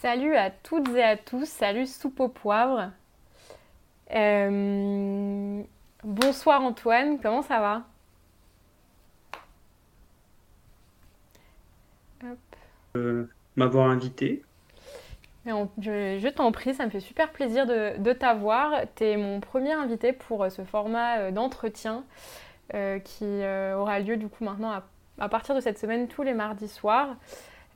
Salut à toutes et à tous, salut soupe au poivre. Euh, bonsoir Antoine, comment ça va? Euh, m'avoir invité. je, t'en prie, ça me fait super plaisir de, t'avoir. Tu es mon premier invité pour euh, ce format euh, d'entretien qui aura lieu du coup maintenant à, à, partir de cette semaine tous les mardis soirs.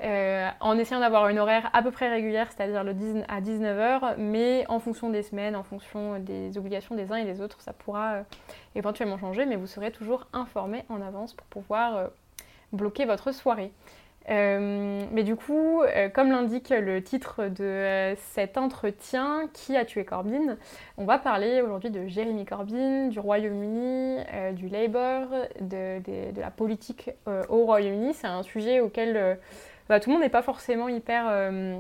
Euh, en essayant d'avoir une horaire à peu près régulière, c'est-à-dire le 10 à 19h, mais en fonction des semaines, en fonction des obligations des uns et des autres, ça pourra euh, éventuellement changer, mais vous serez toujours informé en avance pour pouvoir euh, bloquer votre soirée. mais du coup, comme l'indique le titre de cet entretien, Qui a tué Corbyn? On va parler aujourd'hui de Jérémy Corbyn, du Royaume-Uni, du Labour, de, la politique au Royaume-Uni. C'est un sujet auquel bah, tout le monde n'est pas forcément hyper, euh,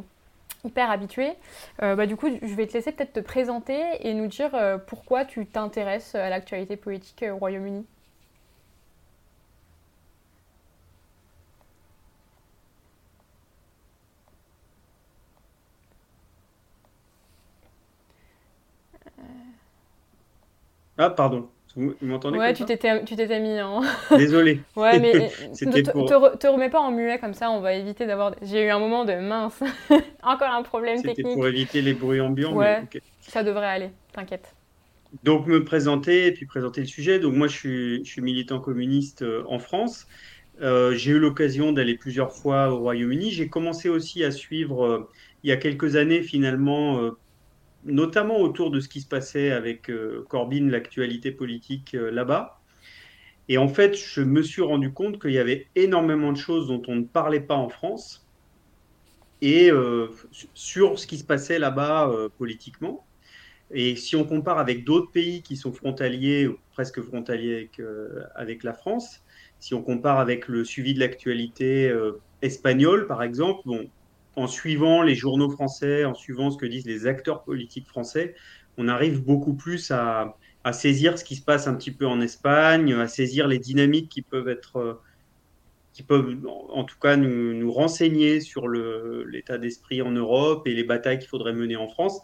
hyper habitué. Euh, bah, du coup, je vais te laisser peut-être te présenter et nous dire euh, pourquoi tu t'intéresses à l'actualité politique au Royaume-Uni. Ah, pardon. Vous, m'entendez Ouais, tu t'étais, tu t'étais mis en. Désolé. ouais, mais C'était pour... te, te, remets pas en muet comme ça, on va éviter d'avoir. J'ai eu un moment de mince. Encore un problème technique. C'était pour éviter les bruits ambiants. Ouais, ça devrait aller, t'inquiète. Donc, me présenter et puis présenter le sujet. Donc, moi, je suis, je suis militant communiste euh, en France. Euh, j'ai eu l'occasion d'aller plusieurs fois au Royaume-Uni. J'ai commencé aussi à suivre, euh, il y a quelques années, finalement, notamment autour de ce qui se passait avec euh, Corbyn, l'actualité politique euh, là-bas. Et en fait, je me suis rendu compte qu'il y avait énormément de choses dont on ne parlait pas en France et euh, sur ce qui se passait là-bas politiquement. Et si on compare avec d'autres pays qui sont frontaliers, ou presque frontaliers avec, avec la France, si on compare avec le suivi de l'actualité espagnole, par exemple, bon, en suivant les journaux français, en suivant ce que disent les acteurs politiques français, on arrive beaucoup plus à, saisir ce qui se passe un petit peu en Espagne, à saisir les dynamiques qui peuvent être, euh, qui peuvent en tout cas nous, renseigner sur l'état d'esprit en Europe et les batailles qu'il faudrait mener en France.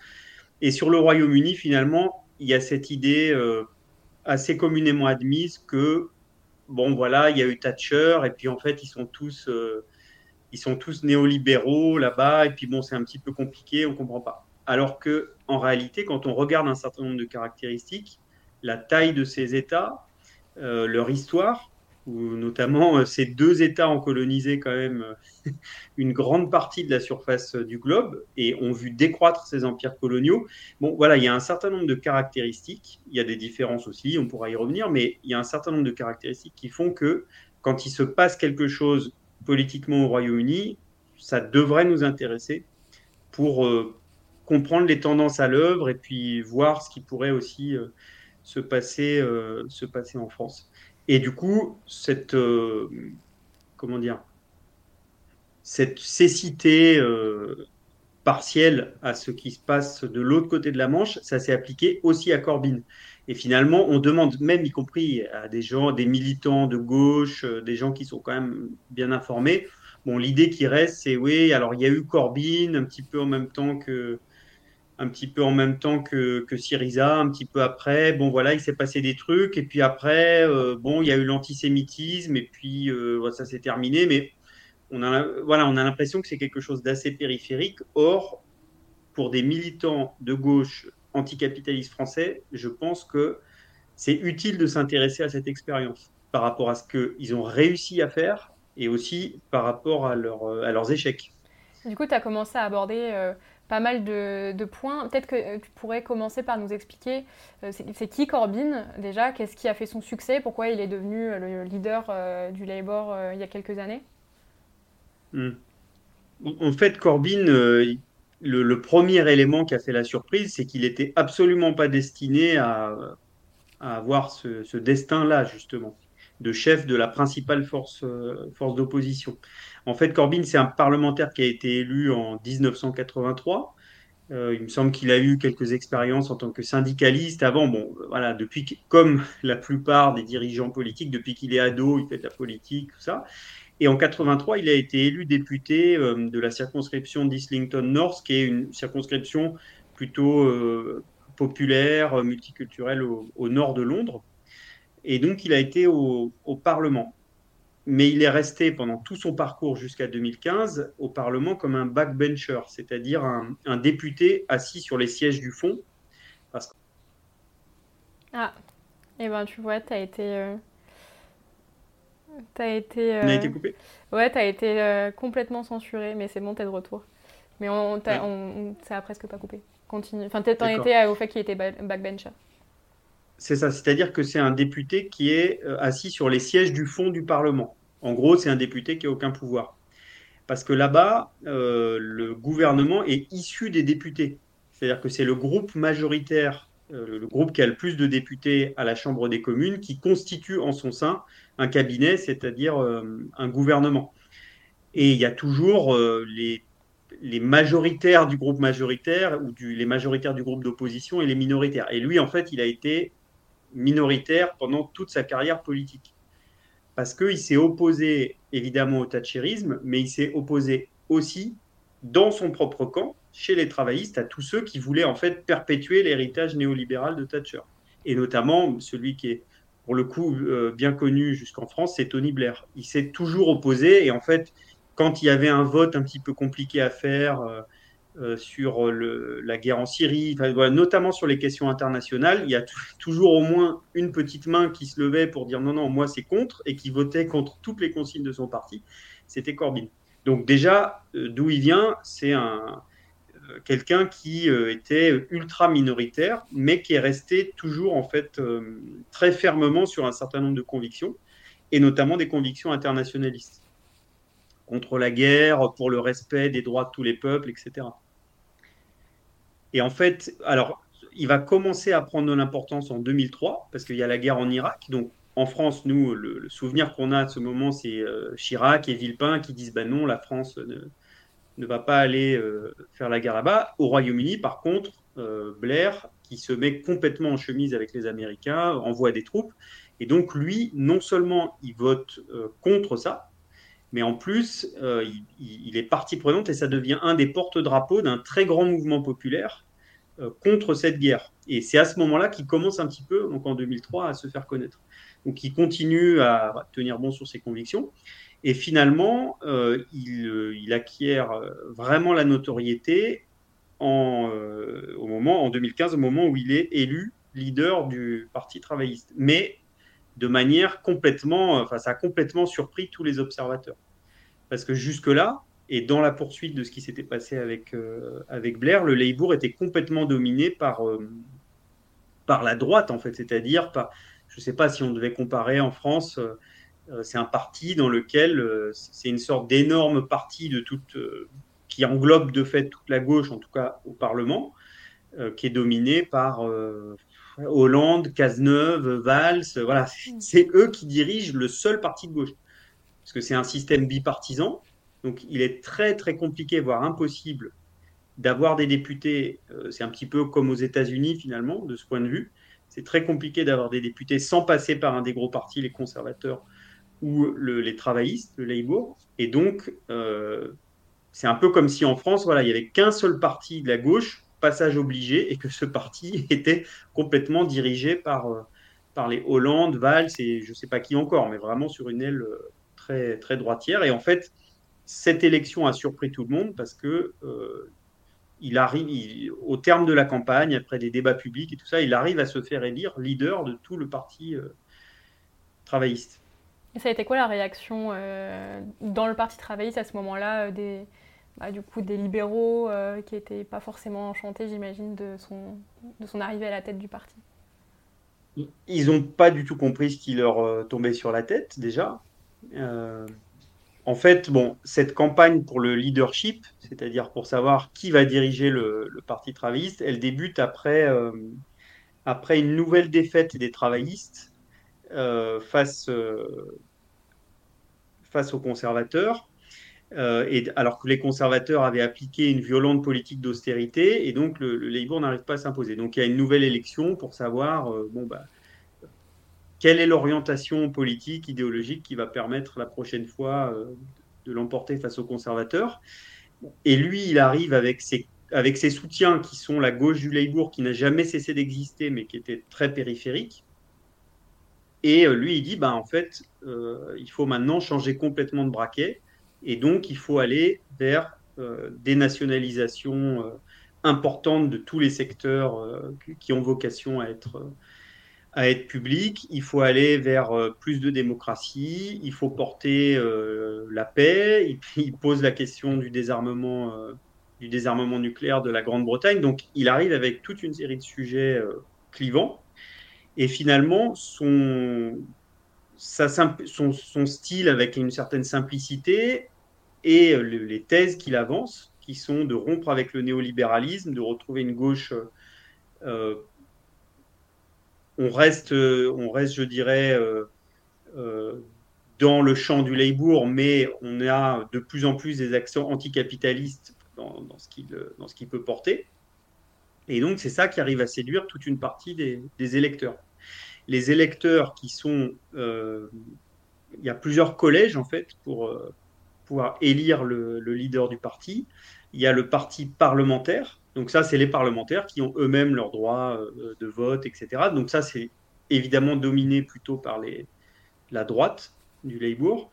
Et sur le Royaume-Uni, finalement, il y a cette idée euh, assez communément admise que, bon, voilà, il y a eu Thatcher, et puis en fait, ils sont tous... Euh, ils sont tous néolibéraux là-bas, et puis bon, c'est un petit peu compliqué, on ne comprend pas. Alors que, en réalité, quand on regarde un certain nombre de caractéristiques, la taille de ces États, euh, leur histoire, où notamment euh, ces deux États ont colonisé quand même euh, une grande partie de la surface du globe et ont vu décroître ces empires coloniaux. Bon, voilà, il y a un certain nombre de caractéristiques, il y a des différences aussi, on pourra y revenir, mais il y a un certain nombre de caractéristiques qui font que quand il se passe quelque chose politiquement au Royaume-Uni, ça devrait nous intéresser pour euh, comprendre les tendances à l'œuvre et puis voir ce qui pourrait aussi euh, se, passer, euh, se passer en France. Et du coup, cette, comment dire, cette cécité partielle à ce qui se passe de l'autre côté de la Manche, ça s'est appliqué aussi à Corbyn. Et finalement, on demande même, y compris à des gens, des militants de gauche, euh, des gens qui sont quand même bien informés. Bon, l'idée qui reste, c'est oui, alors il y a eu Corbyn un petit peu en même temps que, un petit peu en même temps que, que Syriza, un petit peu après. Bon, voilà, il s'est passé des trucs. Et puis après, euh, bon, il y a eu l'antisémitisme. Et puis, euh, ça s'est terminé. Mais on a, voilà, on a l'impression que c'est quelque chose d'assez périphérique. Or, pour des militants de gauche anticapitaliste français, je pense que c'est utile de s'intéresser à cette expérience par rapport à ce qu'ils ont réussi à faire et aussi par rapport à, leur, à leurs échecs. Du coup, tu as commencé à aborder euh, pas mal de, points. Peut-être que euh, tu pourrais commencer par nous expliquer euh, c'est qui Corbyn déjà, qu'est-ce qui a fait son succès, pourquoi il est devenu le leader du Labour il y a quelques années? Hmm. En fait, Corbyn, le, premier élément qui a fait la surprise, c'est qu'il n'était absolument pas destiné à, avoir ce, destin-là, justement, de chef de la principale force, force d'opposition. En fait, Corbyn, c'est un parlementaire qui a été élu en 1983. Euh, il me semble qu'il a eu quelques expériences en tant que syndicaliste avant. Bon, voilà, depuis comme la plupart des dirigeants politiques, depuis qu'il est ado, il fait de la politique, tout ça. Et en 83, il a été élu député de la circonscription d'Islington North, qui est une circonscription plutôt populaire, multiculturelle au, nord de Londres. Et donc, il a été au, Parlement. Mais il est resté pendant tout son parcours jusqu'à 2015 au Parlement comme un backbencher, c'est-à-dire un, député assis sur les sièges du fond. Ah, et eh ben tu vois, tu as été. Euh... As été. On a été coupé? Ouais, tu as été euh, complètement censuré, mais c'est bon, t'es de retour. Mais on, on, ça a presque pas coupé. Continue. Enfin, peut-être en été au fait qu'il était backbencher. C'est ça, c'est-à-dire que c'est un député qui est euh, assis sur les sièges du fond du Parlement. En gros, c'est un député qui n'a aucun pouvoir. Parce que là-bas, euh, le gouvernement est issu des députés. C'est-à-dire que c'est le groupe majoritaire, euh, le groupe qui a le plus de députés à la Chambre des communes, qui constitue en son sein un cabinet, c'est-à-dire un gouvernement. Et il y a toujours les, les, majoritaires du groupe majoritaire ou les majoritaires du groupe d'opposition et les minoritaires. Et lui, en fait, il a été minoritaire pendant toute sa carrière politique. Parce qu'il s'est opposé évidemment au thatcherisme, mais il s'est opposé aussi dans son propre camp, chez les travaillistes, à tous ceux qui voulaient en fait perpétuer l'héritage néolibéral de Thatcher. Et notamment celui qui est pour le coup euh, bien connu jusqu'en France, c'est Tony Blair. Il s'est toujours opposé et en fait, quand il y avait un vote un petit peu compliqué à faire, euh, euh, sur la guerre en Syrie, notamment sur les questions internationales, il y a toujours au moins une petite main qui se levait pour dire non, non, moi c'est contre, et qui votait contre toutes les consignes de son parti, c'était Corbyn. Donc déjà, d'où il vient, c'est un, quelqu'un qui était ultra minoritaire, mais qui est resté toujours en fait très fermement sur un certain nombre de convictions, et notamment des convictions internationalistes contre la guerre, pour le respect des droits de tous les peuples, etc. Et en fait, alors, il va commencer à prendre de l'importance en 2003, parce qu'il y a la guerre en Irak. Donc, en France, nous, le, souvenir qu'on a de ce moment, c'est euh, Chirac et Villepin qui disent ben non, la France ne, va pas aller euh, faire la guerre là-bas. Au Royaume-Uni, par contre, euh, Blair, qui se met complètement en chemise avec les Américains, envoie des troupes. Et donc, lui, non seulement il vote contre ça, mais en plus, euh, il, est partie prenante et ça devient un des porte-drapeaux d'un très grand mouvement populaire euh, contre cette guerre. Et c'est à ce moment-là qu'il commence un petit peu, donc en 2003, à se faire connaître. Donc il continue à tenir bon sur ses convictions. Et finalement, euh, il, acquiert vraiment la notoriété en, au moment, en 2015, au moment où il est élu leader du Parti travailliste. Mais de manière complètement, enfin, ça a complètement surpris tous les observateurs. Parce que jusque-là, et dans la poursuite de ce qui s'était passé avec, euh, avec Blair, le Labour était complètement dominé par, euh, par la droite, en fait. C'est-à-dire, par, je ne sais pas si on devait comparer en France, euh, c'est un parti dans lequel c'est une sorte d'énorme parti de toute, qui englobe de fait toute la gauche, en tout cas au Parlement, qui est dominé par Hollande, Cazeneuve, Valls, voilà, c'est eux qui dirigent le seul parti de gauche. Parce que c'est un système bipartisan, donc il est très très compliqué, voire impossible, d'avoir des députés. Euh, c'est un petit peu comme aux États-Unis finalement, de ce point de vue. C'est très compliqué d'avoir des députés sans passer par un des gros partis, les conservateurs ou les travaillistes, le Labour. Et donc, euh, c'est un peu comme si en France, voilà, il n'y avait qu'un seul parti de la gauche passage obligé et que ce parti était complètement dirigé par, euh, par les Hollande, Valls et je ne sais pas qui encore, mais vraiment sur une aile euh, très, très droitière. Et en fait, cette élection a surpris tout le monde parce que il arrive, au terme de la campagne, après des débats publics et tout ça, il arrive à se faire élire leader de tout le parti travailliste. Ça a été quoi la réaction dans le parti travailliste à ce moment-là des, bah, du coup des libéraux euh, qui n'étaient pas forcément enchantés, j'imagine, de son, de son arrivée à la tête du parti? Ils n'ont pas du tout compris ce qui leur euh, tombait sur la tête déjà. Euh, en fait, bon, cette campagne pour le leadership, c'est-à-dire pour savoir qui va diriger le, le parti travailliste, elle débute après, après une nouvelle défaite des travaillistes face, face aux conservateurs euh, et, alors que les conservateurs avaient appliqué une violente politique d'austérité, et donc le, Labour n'arrive pas à s'imposer. Donc il y a une nouvelle élection pour savoir, euh, bon, bah, quelle est l'orientation politique, idéologique qui va permettre la prochaine fois de l'emporter face aux conservateurs. Et lui, il arrive avec ses, avec ses soutiens qui sont la gauche du Labour, qui n'a jamais cessé d'exister, mais qui était très périphérique. Et euh, lui, il dit, bah, en fait, euh, il faut maintenant changer complètement de braquet. Et donc, il faut aller vers euh, des nationalisations importantes de tous les secteurs qui ont vocation à être à être public, il faut aller vers euh, plus de démocratie, il faut porter euh, la paix, il pose la question euh, du désarmement nucléaire de la Grande-Bretagne. Donc il arrive avec toute une série de sujets clivants, et finalement son, style avec une certaine simplicité et les thèses qu'il avance, qui sont de rompre avec le néolibéralisme, de retrouver une gauche on reste, euh, on reste, je dirais, euh, euh, dans le champ du Labour, mais on a de plus en plus des accents anticapitalistes dans ce qu'il peut porter. Et donc, c'est ça qui arrive à séduire toute une partie des, électeurs. Les électeurs qui sont. il y a plusieurs collèges, en fait, pour pouvoir élire le, leader du parti. Il y a le parti parlementaire, donc ça, c'est les parlementaires qui ont eux-mêmes leurs droits euh, de vote, etc. Donc ça, c'est évidemment dominé plutôt par les, la droite du Labour.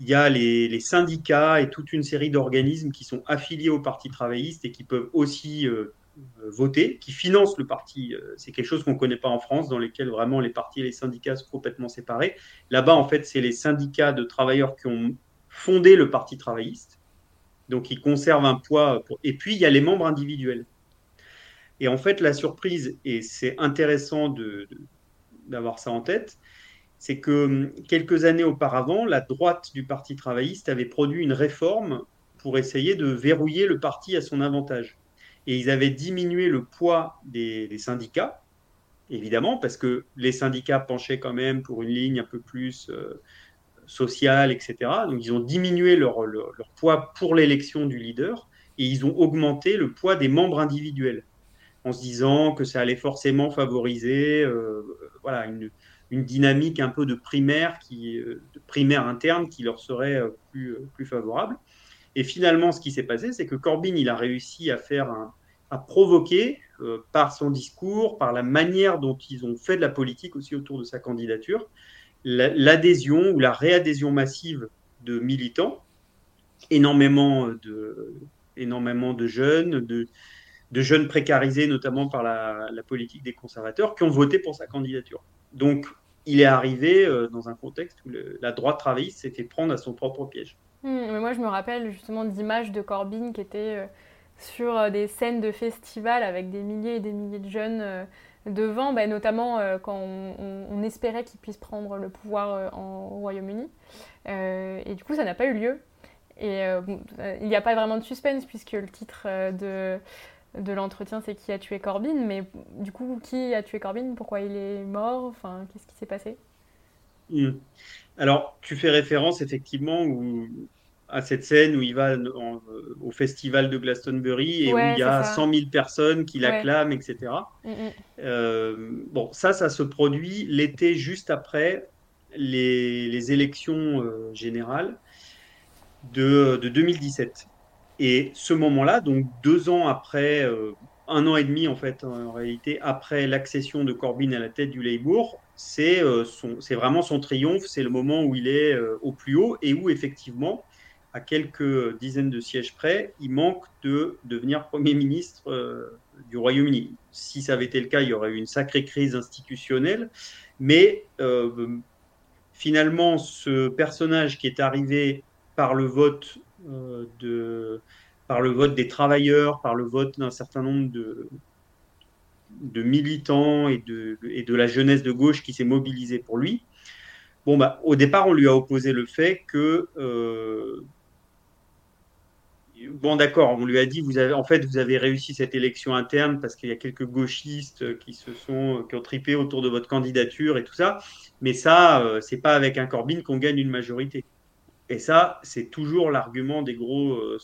Il y a les, syndicats et toute une série d'organismes qui sont affiliés au Parti travailliste et qui peuvent aussi euh, voter, qui financent le parti. Euh, c'est quelque chose qu'on ne connaît pas en France, dans lesquels vraiment les partis et les syndicats sont complètement séparés. Là-bas, en fait, c'est les syndicats de travailleurs qui ont fondé le Parti travailliste donc, ils conservent un poids. Et puis, il y a les membres individuels. Et en fait, la surprise, et c'est intéressant d'avoir ça en tête, c'est que hum, quelques années auparavant, la droite du Parti travailliste avait produit une réforme pour essayer de verrouiller le parti à son avantage. Et ils avaient diminué le poids des, syndicats, évidemment, parce que les syndicats penchaient quand même pour une ligne un peu plus euh, social, etc. Donc ils ont diminué leur, poids pour l'élection du leader et ils ont augmenté le poids des membres individuels en se disant que ça allait forcément favoriser euh, voilà, une, dynamique un peu de primaire, qui, euh, primaire interne qui leur serait plus, plus favorable. Et finalement, ce qui s'est passé, c'est que Corbyn, il a réussi à faire à provoquer par son discours, par la manière dont ils ont fait de la politique aussi autour de sa candidature, l'adhésion ou la réadhésion massive de militants, énormément de, énormément de jeunes, de, jeunes précarisés notamment par la, politique des conservateurs, qui ont voté pour sa candidature. Donc, il est arrivé euh, dans un contexte où la droite travailliste s'est fait prendre à son propre piège. Hmm, mais moi, je me rappelle justement d'images de Corbyn qui étaient euh, sur euh, des scènes de festival avec des milliers et des milliers de jeunes devant, bah, notamment euh, quand on, espérait qu'il puisse prendre le pouvoir euh, au Royaume-Uni. Euh, et du coup, ça n'a pas eu lieu. Et il n'y a pas vraiment de suspense puisque le titre de, de l'entretien, c'est qui a tué Corbyn. Mais du coup, qui a tué Corbyn? Pourquoi il est mort? Enfin, qu'est-ce qui s'est passé? Hmm. Alors, tu fais référence effectivement où à cette scène où il va au festival de Glastonbury et où il y a 100 000 personnes qui l'acclament, etc. Mm, mm. euh, bon, ça, ça se produit l'été juste après les, élections euh, générales de, 2017. Et ce moment-là, donc deux ans après, euh, un an et demi en fait, en réalité, après l'accession de Corbyn à la tête du Labour, c'est vraiment son triomphe, c'est le moment où il est au plus haut et où effectivement à quelques dizaines de sièges près, il manque de devenir Premier ministre euh, du Royaume-Uni. Si ça avait été le cas, il y aurait eu une sacrée crise institutionnelle. Mais euh, finalement, ce personnage qui est arrivé par le vote euh, de, par le vote des travailleurs, par le vote d'un certain nombre de, de militants et de, et de la jeunesse de gauche qui s'est mobilisée pour lui. Bon, bah, au départ, on lui a opposé le fait que bon, d'accord, on lui a dit, vous avez, en fait, vous avez réussi cette élection interne parce qu'il y a quelques gauchistes qui se sont, qui ont tripé autour de votre candidature et tout ça. Mais ça, euh, c'est pas avec un Corbyn qu'on gagne une majorité. Et ça, c'est toujours l'argument des gros euh,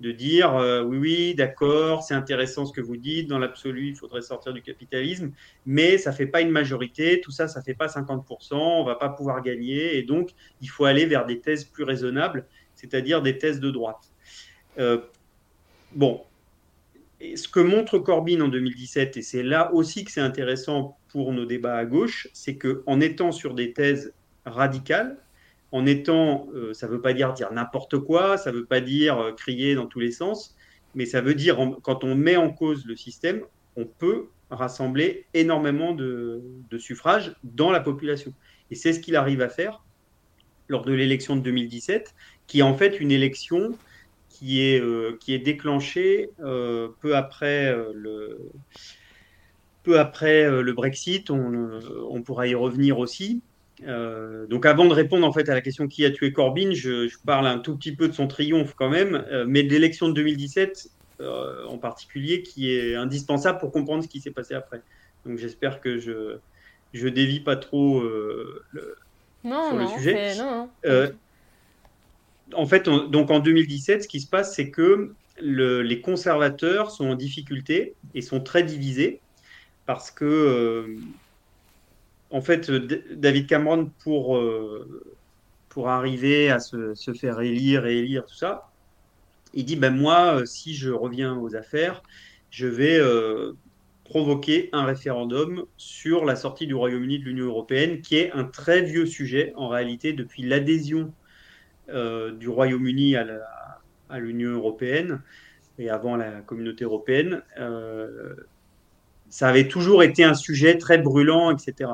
de dire euh, oui, oui, d'accord, c'est intéressant ce que vous dites, dans l'absolu, il faudrait sortir du capitalisme, mais ça ne fait pas une majorité, tout ça, ça ne fait pas 50%, on ne va pas pouvoir gagner, et donc il faut aller vers des thèses plus raisonnables, c'est-à-dire des thèses de droite. Euh, bon, ce que montre Corbyn en 2017, et c'est là aussi que c'est intéressant pour nos débats à gauche, c'est qu'en étant sur des thèses radicales, en étant, euh, ça ne veut pas dire dire n'importe quoi, ça ne veut pas dire euh, crier dans tous les sens, mais ça veut dire quand on met en cause le système, on peut rassembler énormément de, suffrages dans la population. Et c'est ce qu'il arrive à faire lors de l'élection de 2017, qui est en fait une élection qui est, euh, qui est déclenchée peu après le peu après le Brexit, on, on, pourra y revenir aussi, euh, donc avant de répondre en fait à la question qui a tué Corbyn, je, parle un tout petit peu de son triomphe quand même, euh, mais de l'élection de 2017 euh, en particulier qui est indispensable pour comprendre ce qui s'est passé après. Donc j'espère que je je dévie pas trop le, sur le sujet. En fait, donc en 2017, ce qui se passe, c'est que les conservateurs sont en difficulté et sont très divisés parce que en fait, David Cameron, pour, euh, arriver à se, faire élire et élire, tout ça, il dit ben Moi, euh, si je reviens aux affaires, je vais euh, provoquer un référendum sur la sortie du Royaume-Uni de l'Union européenne, qui est un très vieux sujet, en réalité, depuis l'adhésion du Royaume-Uni à l'Union européenne et avant la communauté européenne. ça avait toujours été un sujet très brûlant, etc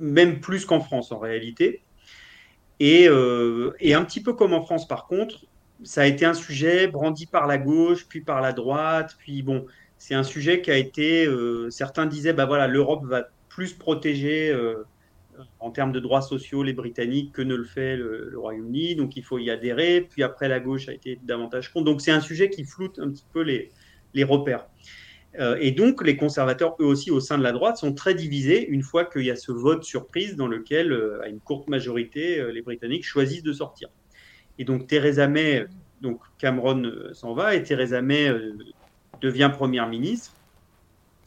même plus qu'en France en réalité. Euh, et, un petit peu comme en France par contre, ça a été un sujet brandi par la gauche, puis par la droite, puis bon, c'est un sujet qui a été, euh, certains disaient, bah voilà, l'Europe va plus protéger euh, en termes de droits sociaux les Britanniques que ne le fait le, Royaume-Uni, donc il faut y adhérer, puis après la gauche a été davantage contre, donc c'est un sujet qui floute un petit peu les, les repères. Euh, et donc, les conservateurs, eux aussi, au sein de la droite, sont très divisés une fois qu'il y a ce vote surprise dans lequel, euh, à une courte majorité, euh, les Britanniques choisissent de sortir. Et donc, Theresa May, donc Cameron s'en va, et Theresa May devient première ministre.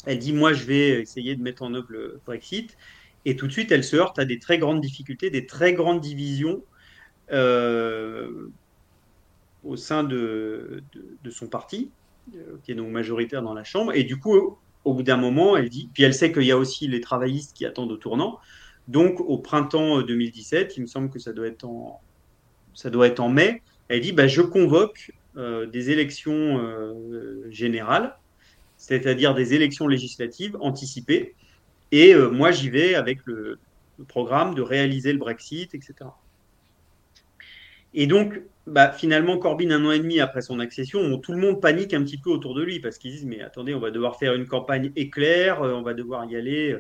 Elle dit Moi, je vais essayer de mettre en œuvre le Brexit. Et tout de suite, elle se heurte à des très grandes difficultés, des très grandes divisions au sein de, son parti. Euh, qui est donc majoritaire dans la Chambre. Et du coup, au bout d'un moment, elle dit, puis elle sait qu'il y a aussi les travaillistes qui attendent au tournant. Donc, au printemps 2017, euh, il me semble que ça doit être en, ça doit être en mai, elle dit, bah, je convoque euh, des élections générales, c'est-à-dire des élections législatives anticipées. Et moi, j'y vais avec le, programme de réaliser le Brexit, etc. Et donc, bah, finalement, Corbyn, un an et demi après son accession, tout le monde panique un petit peu autour de lui parce qu'ils disent Mais attendez, on va devoir faire une campagne éclair, euh, on va devoir y aller.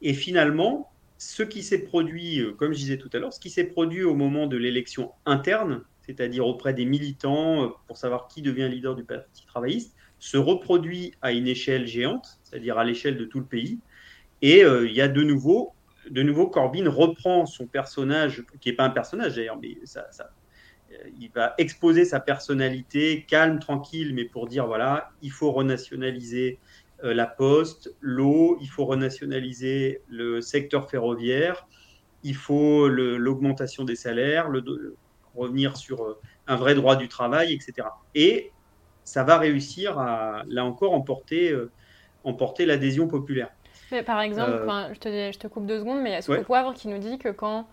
Et finalement, ce qui s'est produit, euh, comme je disais tout à l'heure, ce qui s'est produit au moment de l'élection interne, c'est-à-dire auprès des militants euh, pour savoir qui devient leader du Parti travailliste, se reproduit à une échelle géante, c'est-à-dire à, l'échelle de tout le pays. Et il y a de nouveau, de nouveau, Corbyn reprend son personnage, qui n'est pas un personnage d'ailleurs, mais ça, euh, il va exposer sa personnalité calme, tranquille, mais pour dire voilà, il faut renationaliser euh, la poste, l'eau, il faut renationaliser le secteur ferroviaire, il faut l'augmentation des salaires, revenir sur euh, un vrai droit du travail, etc. Et ça va réussir à, là encore, emporter l'adhésion populaire. Par exemple, je, te, je, te, coupe deux secondes, mais il y a ce Poivre qui nous dit que quand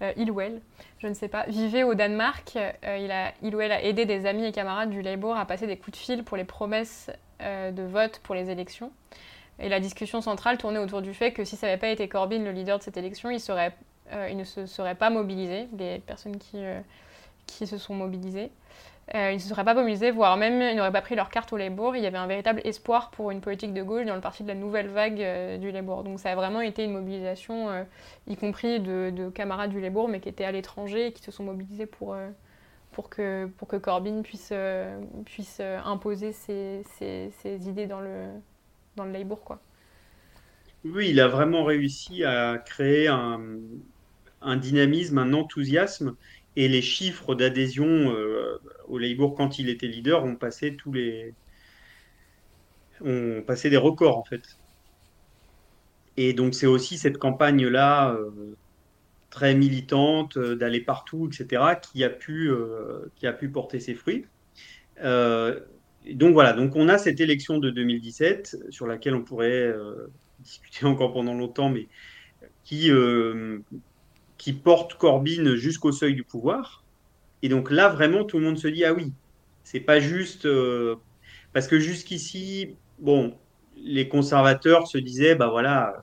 euh, il ou elle, je ne sais pas, vivait au Danemark. Euh, il, a, il ou elle a aidé des amis et camarades du Labour à passer des coups de fil pour les promesses euh, de vote pour les élections. Et la discussion centrale tournait autour du fait que si ça n'avait pas été Corbyn le leader de cette élection, il, serait, il ne se serait pas mobilisé, les personnes qui, qui se sont mobilisées. Euh, ils ne se seraient pas mobilisés, voire même ils n'auraient pas pris leur carte au Labour. Il y avait un véritable espoir pour une politique de gauche dans le parti de la nouvelle vague euh, du Labour. Donc ça a vraiment été une mobilisation, euh, y compris de, camarades du Labour, mais qui étaient à l'étranger et qui se sont mobilisés pour, pour, que, pour que Corbyn puisse, puisse imposer ses, ses, idées dans le, dans le Labour. Quoi. Oui, il a vraiment réussi à créer un, un dynamisme, un enthousiasme Et les chiffres d'adhésion au Labour quand il était leader ont passé tous les ont passé des records en fait. Et donc c'est aussi cette campagne-là très militante, d'aller partout, etc., qui a pu, qui a pu porter ses fruits. donc voilà, donc on a cette élection de 2017 sur laquelle on pourrait discuter encore pendant longtemps, mais qui, euh, qui porte Corbyn jusqu'au seuil du pouvoir. Et donc là, vraiment, tout le monde se dit ah oui, c'est pas juste euh, parce que jusqu'ici, bon, les conservateurs se disaient bah voilà,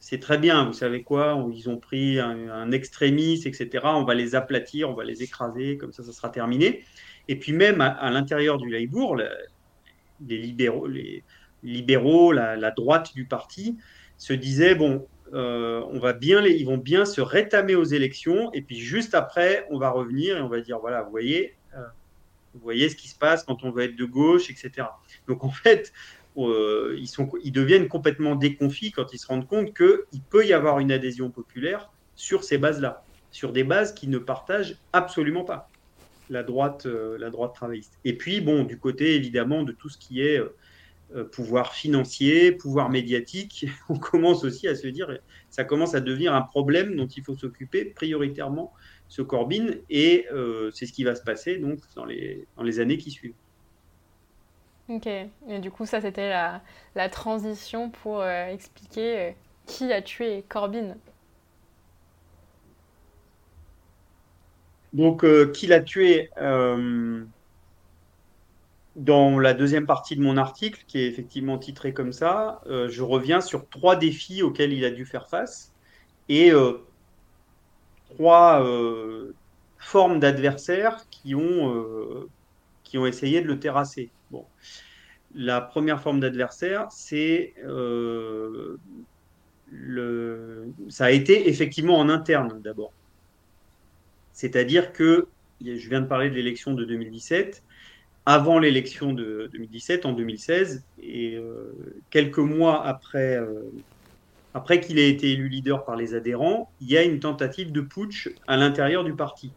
c'est très bien, vous savez quoi, ils ont pris un, extrémiste, etc. On va les aplatir, on va les écraser, comme ça, ça sera terminé. Et puis même à, l'intérieur du Labour, les libéraux, les, libéraux, la, droite du parti, se disaient bon, euh, on va bien ils vont bien se rétamer aux élections, et puis juste après, on va revenir et on va dire voilà, vous voyez, euh, vous voyez ce qui se passe quand on veut être de gauche, etc. Donc en fait, euh, ils, sont, deviennent complètement déconfits quand ils se rendent compte qu'il peut y avoir une adhésion populaire sur ces bases-là, sur des bases qui ne partagent absolument pas la droite, la droite travailliste. Et puis, bon, du côté évidemment de tout ce qui est pouvoir financier, pouvoir médiatique, on commence aussi à se dire, ça commence à devenir un problème dont il faut s'occuper prioritairement, ce Corbyn, et euh, c'est ce qui va se passer donc dans les, dans les années qui suivent. Ok, et du coup ça c'était la, la, transition pour euh, expliquer qui a tué Corbyn. Donc qui l'a tué dans la deuxième partie de mon article, qui est effectivement titré comme ça, euh, je reviens sur trois défis auxquels il a dû faire face et euh, trois euh, formes d'adversaires qui, ont qui ont essayé de le terrasser. Bon. La première forme d'adversaire, c'est le... ça a été effectivement en interne d'abord. C'est-à-dire que, je viens de parler de l'élection de 2017, avant l'élection de 2017, en 2016, et euh, quelques mois après, euh, après qu'il ait été élu leader par les adhérents, il y a une tentative de putsch à l'intérieur du parti.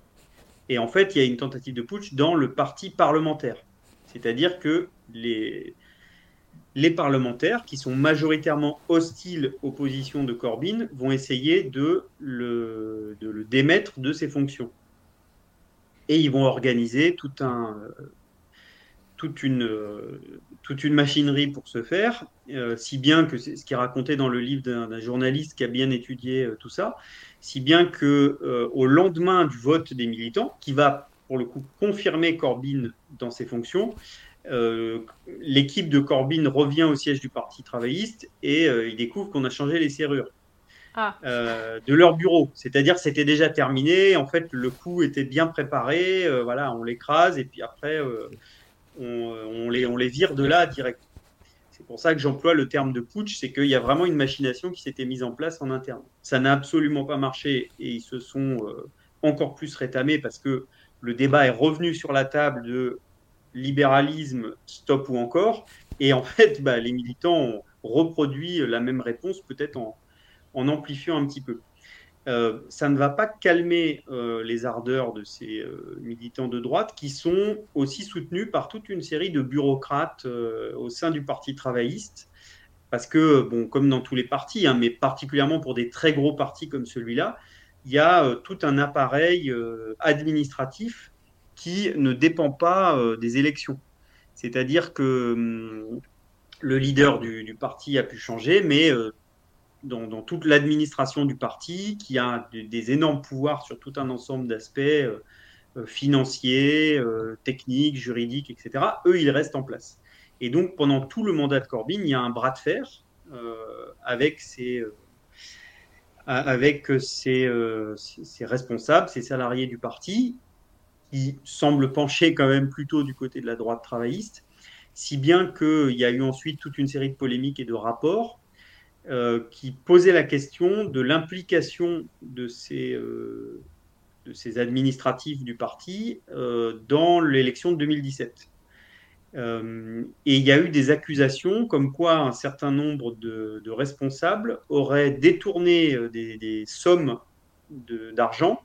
Et en fait, il y a une tentative de putsch dans le parti parlementaire. C'est-à-dire que les, les parlementaires, qui sont majoritairement hostiles aux positions de Corbyn, vont essayer de le, de le démettre de ses fonctions. Et ils vont organiser tout un, toute une, euh, toute une machinerie pour se faire, euh, si bien que c'est ce qui est raconté dans le livre d'un journaliste qui a bien étudié euh, tout ça, si bien que au lendemain du vote des militants, qui va pour le coup confirmer Corbyn dans ses fonctions, l'équipe de Corbyn revient au siège du Parti travailliste et ils découvrent qu'on a changé les serrures. Ah. de leur bureau. C'est-à-dire c'était déjà terminé. En fait, le coup était bien préparé. voilà, on l'écrase et puis après, on, les, on les vire de là direct. C'est pour ça que j'emploie le terme de putsch, c'est qu'il y a vraiment une machination qui s'était mise en place en interne. Ça n'a absolument pas marché et ils se sont euh, encore plus rétamés parce que le débat est revenu sur la table de libéralisme, stop ou encore. Et en fait, bah, les militants ont reproduit la même réponse, peut-être en, en amplifiant un petit peu. Euh, ça ne va pas calmer euh, les ardeurs de ces euh, militants de droite qui sont aussi soutenus par toute une série de bureaucrates au sein du Parti travailliste. Parce que, bon, comme dans tous les partis, hein, mais particulièrement pour des très gros partis comme celui-là, il y a tout un appareil administratif qui ne dépend pas des élections. C'est-à-dire que hum, le leader du, du, parti a pu changer, mais dans, toute l'administration du parti, qui a des, énormes pouvoirs sur tout un ensemble d'aspects euh, euh, financiers, euh, techniques, juridiques, etc., eux, ils restent en place. Et donc, pendant tout le mandat de Corbyn, il y a un bras de fer avec ses, responsables, ses salariés du parti, qui semblent pencher quand même plutôt du côté de la droite travailliste, si bien qu'il y a eu ensuite toute une série de polémiques et de rapports qui posait la question de l'implication de ces, euh, administratifs du parti euh, dans l'élection de 2017. et il y a eu des accusations comme quoi un certain nombre de, responsables auraient détourné des, sommes d'argent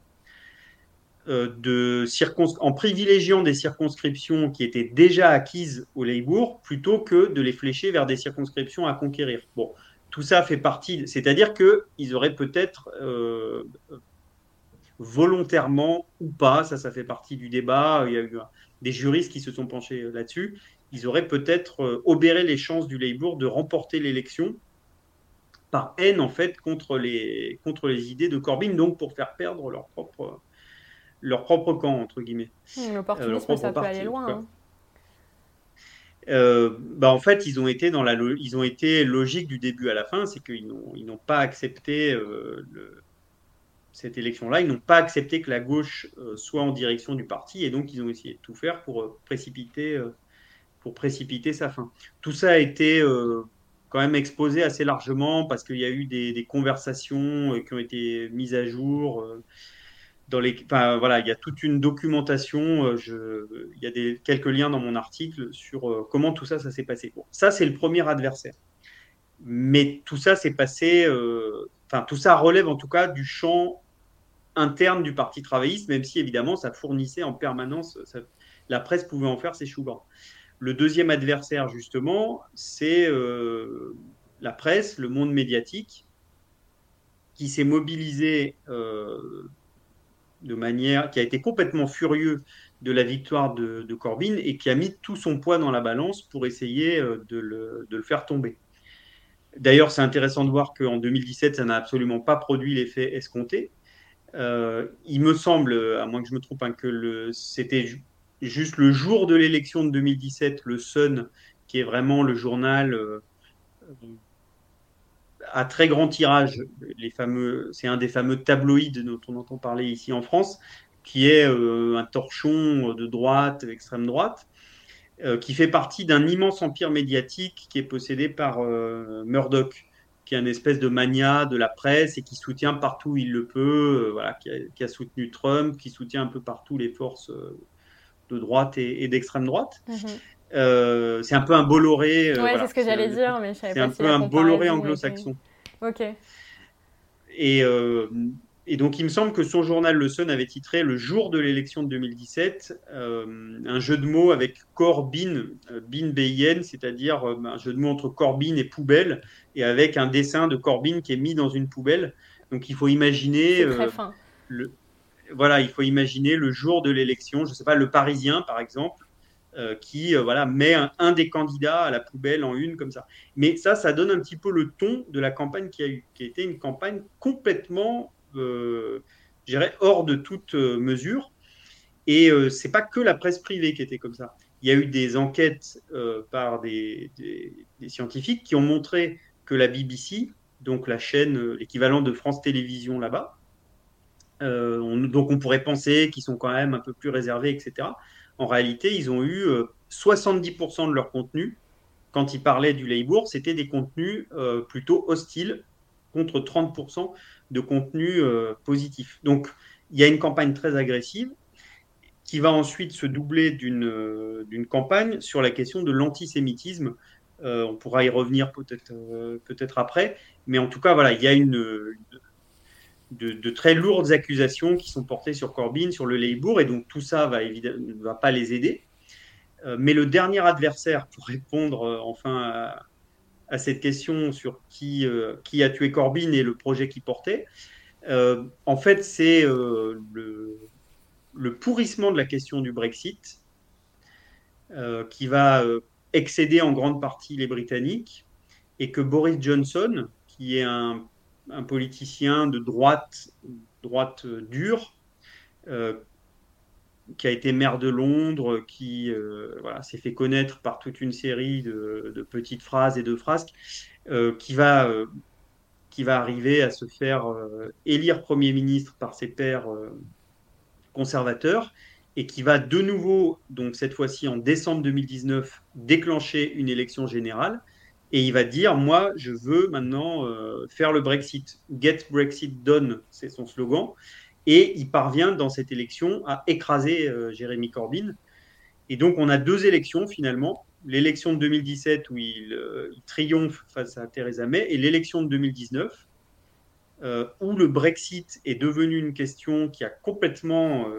en privilégiant des circonscriptions qui étaient déjà acquises au Labour plutôt que de les flécher vers des circonscriptions à conquérir. Bon, tout ça fait partie, c'est-à-dire qu'ils auraient peut-être volontairement ou pas, ça, ça fait partie du débat. Il y a eu des juristes qui se sont penchés euh, là-dessus. Ils auraient peut-être euh, obéré les chances du Labour de remporter l'élection par haine, en fait, contre les, contre les idées de Corbyn, donc pour faire perdre leur propre, leur propre camp, entre guillemets. Mmh, l'opportunisme, ça peut aller loin. Hein. Bah en fait, ils ont été dans la, ils ont été logiques du début à la fin, c'est qu'ils n'ont, ils n'ont pas accepté le, cette élection-là, ils n'ont pas accepté que la gauche euh, soit en direction du parti et donc ils ont essayé de tout faire pour euh, précipiter, euh, pour précipiter sa fin. Tout ça a été quand même exposé assez largement parce qu'il y a eu des, conversations qui ont été mises à jour. Voilà, il y a toute une documentation. Je, il y a des, quelques liens dans mon article sur comment tout ça, ça s'est passé. Ça, c'est le premier adversaire. Mais tout ça s'est passé. Enfin, tout ça relève en tout cas du champ interne du Parti travailliste, même si évidemment ça fournissait en permanence, la presse pouvait en faire ses choux Le deuxième adversaire, justement, c'est euh, la presse, le monde médiatique, qui s'est mobilisé euh, de manière, qui a été complètement furieux de la victoire de, Corbyn et qui a mis tout son poids dans la balance pour essayer euh, de le, de le faire tomber. D'ailleurs, c'est intéressant de voir qu'en 2017, ça n'a absolument pas produit l'effet escompté. Euh, il me semble, à moins que je me trompe, hein, que c'était juste le jour de l'élection de 2017, le Sun, qui est vraiment le journal euh, à très grand tirage, les fameux, c'est un des fameux tabloïds dont on entend parler ici en France, qui est euh, un torchon de droite, extrême droite, qui fait partie d'un immense empire médiatique qui est possédé par Murdoch qui est une espèce de mania de la presse et qui soutient partout où il le peut, euh, voilà, qui a, soutenu Trump, qui soutient un peu partout les forces euh, de droite et, d'extrême droite. Mhm. Euh, c'est un peu un Bolloré. ouais, c'est ce que j'allais dire, mais je savais pas. C'est un peu un Bolloré anglo-saxon. Ok. Et et donc, il me semble que son journal Le Sun avait titré le jour de l'élection de 2017 euh, un jeu de mots avec Corbyn, euh, bin bin c'est-à-dire euh, un jeu de mots entre Corbyn et poubelle, et avec un dessin de Corbyn qui est mis dans une poubelle. Donc, il faut imaginer. très fin. Le, voilà, il faut imaginer le jour de l'élection, je ne sais pas, le Parisien par exemple, qui voilà met un, des candidats à la poubelle en une comme ça. Mais ça, ça donne un petit peu le ton de la campagne qui a eu, qui a été une campagne complètement euh, hors de toute euh, mesure. Et euh, c'est pas que la presse privée qui était comme ça. Il y a eu des enquêtes par des, scientifiques qui ont montré que la BBC, donc la chaîne, l'équivalent de France Télévisions là-bas, donc on pourrait penser qu'ils sont quand même un peu plus réservés, etc. En réalité, ils ont eu 70% de leur contenu, quand ils parlaient du Labour, c'était des contenus plutôt hostiles contre 30% de contenu euh, positif. Donc, il y a une campagne très agressive qui va ensuite se doubler d'une euh, campagne sur la question de l'antisémitisme. Euh, on pourra y revenir peut-être peut-être après, mais en tout cas, voilà, il y a une, de, très lourdes accusations qui sont portées sur Corbyn, sur le Labour, et donc tout ça va ne va pas les aider. mais le dernier adversaire, pour répondre enfin à, cette question sur qui, euh, qui a tué Corbyn et le projet qu'il portait, euh, en fait, c'est euh, le, le, pourrissement de la question du Brexit qui va excéder en grande partie les Britanniques et que Boris Johnson, qui est un, un politicien de droite, droite dure, qui a été maire de Londres, qui euh, s'est fait connaître par toute une série de, petites phrases et de frasques, euh, qui, va, euh, qui va arriver à se faire élire Premier ministre par ses pairs conservateurs et qui va de nouveau, donc cette fois-ci en décembre 2019, déclencher une élection générale. Et il va dire, moi, je veux maintenant faire le Brexit. Get Brexit done, c'est son slogan. Et il parvient dans cette élection à écraser euh, Jérémy Corbyn. Et donc on a deux élections finalement. L'élection de 2017 où euh, il, triomphe face à Theresa May et l'élection de 2019 où le Brexit est devenu une question qui a complètement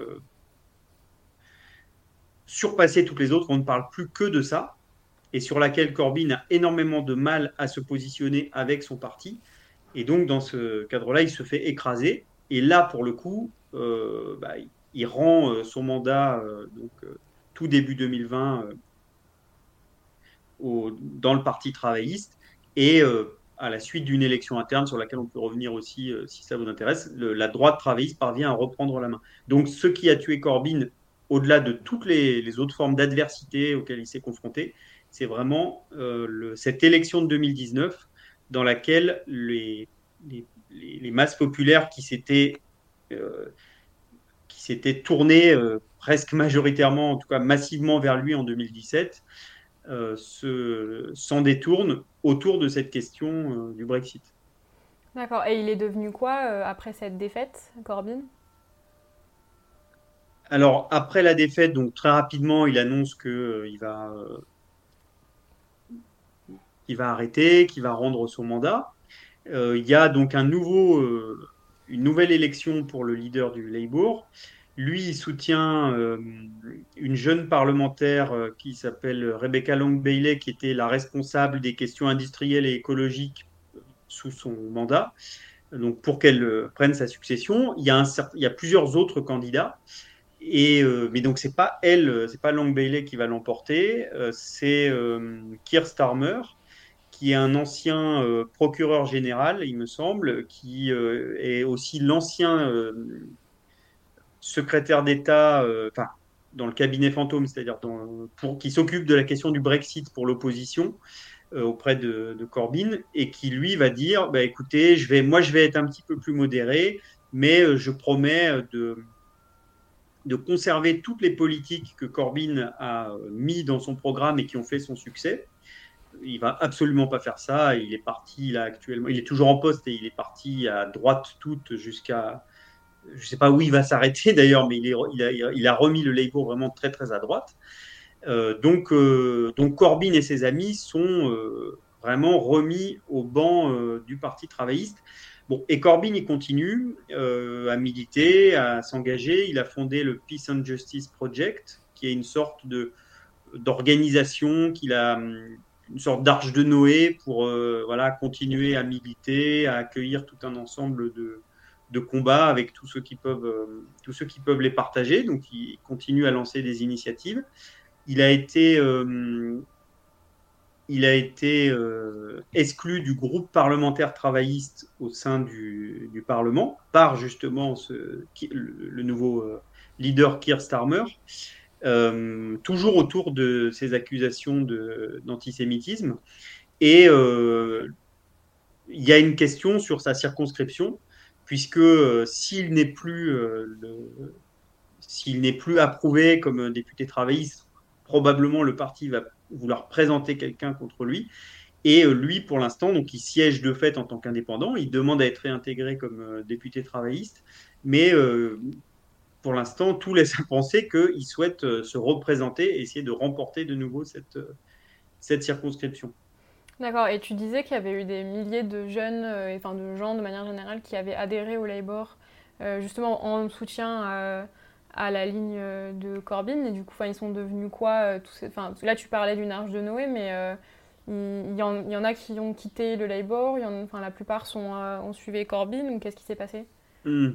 surpassé toutes les autres. On ne parle plus que de ça et sur laquelle Corbyn a énormément de mal à se positionner avec son parti. Et donc, dans ce cadre-là, il se fait écraser. Et là, pour le coup, euh, bah, il rend euh, son mandat euh, donc, tout début 2020 au, dans le Parti travailliste. Et à la suite d'une élection interne sur laquelle on peut revenir aussi si ça vous intéresse, la droite travailliste parvient à reprendre la main. Donc, ce qui a tué Corbyn, au-delà de toutes les autres formes d'adversité auxquelles il s'est confronté, c'est vraiment euh, cette élection de 2019 dans laquelle les, les, masses populaires qui s'étaient euh, qui s'étaient tournées euh, presque majoritairement, en tout cas massivement vers lui en 2017, s'en détournent autour de cette question du Brexit. D'accord. Et il est devenu quoi après cette défaite, Corbyn? Alors après la défaite, donc très rapidement, il annonce qu'il va qui va arrêter, qui va rendre son mandat. Euh, il y a donc un nouveau, euh, une nouvelle élection pour le leader du Labour. Lui, il soutient euh, une jeune parlementaire qui s'appelle Rebecca Long Bailey, qui était la responsable des questions industrielles et écologiques sous son mandat. Donc, pour qu'elle prenne sa succession, il y a, un, il y a plusieurs autres candidats. Et, mais donc c'est pas elle, c'est pas Long Bailey qui va l'emporter, c'est Keir Starmer qui est un ancien euh, procureur général, il me semble, qui euh, est aussi l'ancien euh, secrétaire d'État, enfin, dans le cabinet fantôme, c'est-à-dire qui s'occupe de la question du Brexit pour l'opposition auprès de, Corbyn, et qui lui va dire, bah, écoutez, je vais, moi je vais être un petit peu plus modéré, mais je promets de, de conserver toutes les politiques que Corbyn a mis dans son programme et qui ont fait son succès il va absolument pas faire ça. Il est parti là actuellement. Il est toujours en poste et il est parti à droite toute jusqu'à. Je sais pas où il va s'arrêter d'ailleurs, mais il, a, remis le Labour vraiment très très à droite. Euh, donc, euh, donc Corbyn et ses amis sont euh, vraiment remis au banc du Parti travailliste. Bon, et Corbyn, il continue à militer, à s'engager. Il a fondé le Peace and Justice Project, qui est une sorte d'organisation qu'il a une sorte d'arche de Noé pour euh, voilà, continuer à militer, à accueillir tout un ensemble de, de combats avec tous ceux, qui peuvent, euh, tous ceux qui peuvent les partager. Donc, il continue à lancer des initiatives. Il a été, euh, il a été exclu du groupe parlementaire travailliste au sein du, du Parlement par justement le, nouveau leader Keir Starmer. Euh, toujours autour de ces accusations d'antisémitisme. Et euh, il y a une question sur sa circonscription, puisque euh, s'il n'est plus, s'il n'est plus approuvé comme député travailliste, probablement le parti va vouloir présenter quelqu'un contre lui. Et lui, pour l'instant, donc il siège de fait en tant qu'indépendant. Il demande à être réintégré comme député travailliste, mais pour l'instant, tout laisse à penser qu'il souhaite euh, se représenter et essayer de remporter de nouveau cette, euh, cette circonscription. D'accord, et tu disais qu'il y avait eu des milliers de jeunes, euh, enfin de gens de manière générale, qui avaient adhéré au Labour, justement en soutien à, la ligne de Corbyn, et du coup, ils sont devenus quoi tous ces... Là, tu parlais d'une arche de Noé, mais il, y en, il, y en, a qui ont quitté le Labour, il y en, enfin, la plupart sont, ont suivi Corbyn, ou qu'est-ce qui s'est passé? Hmm.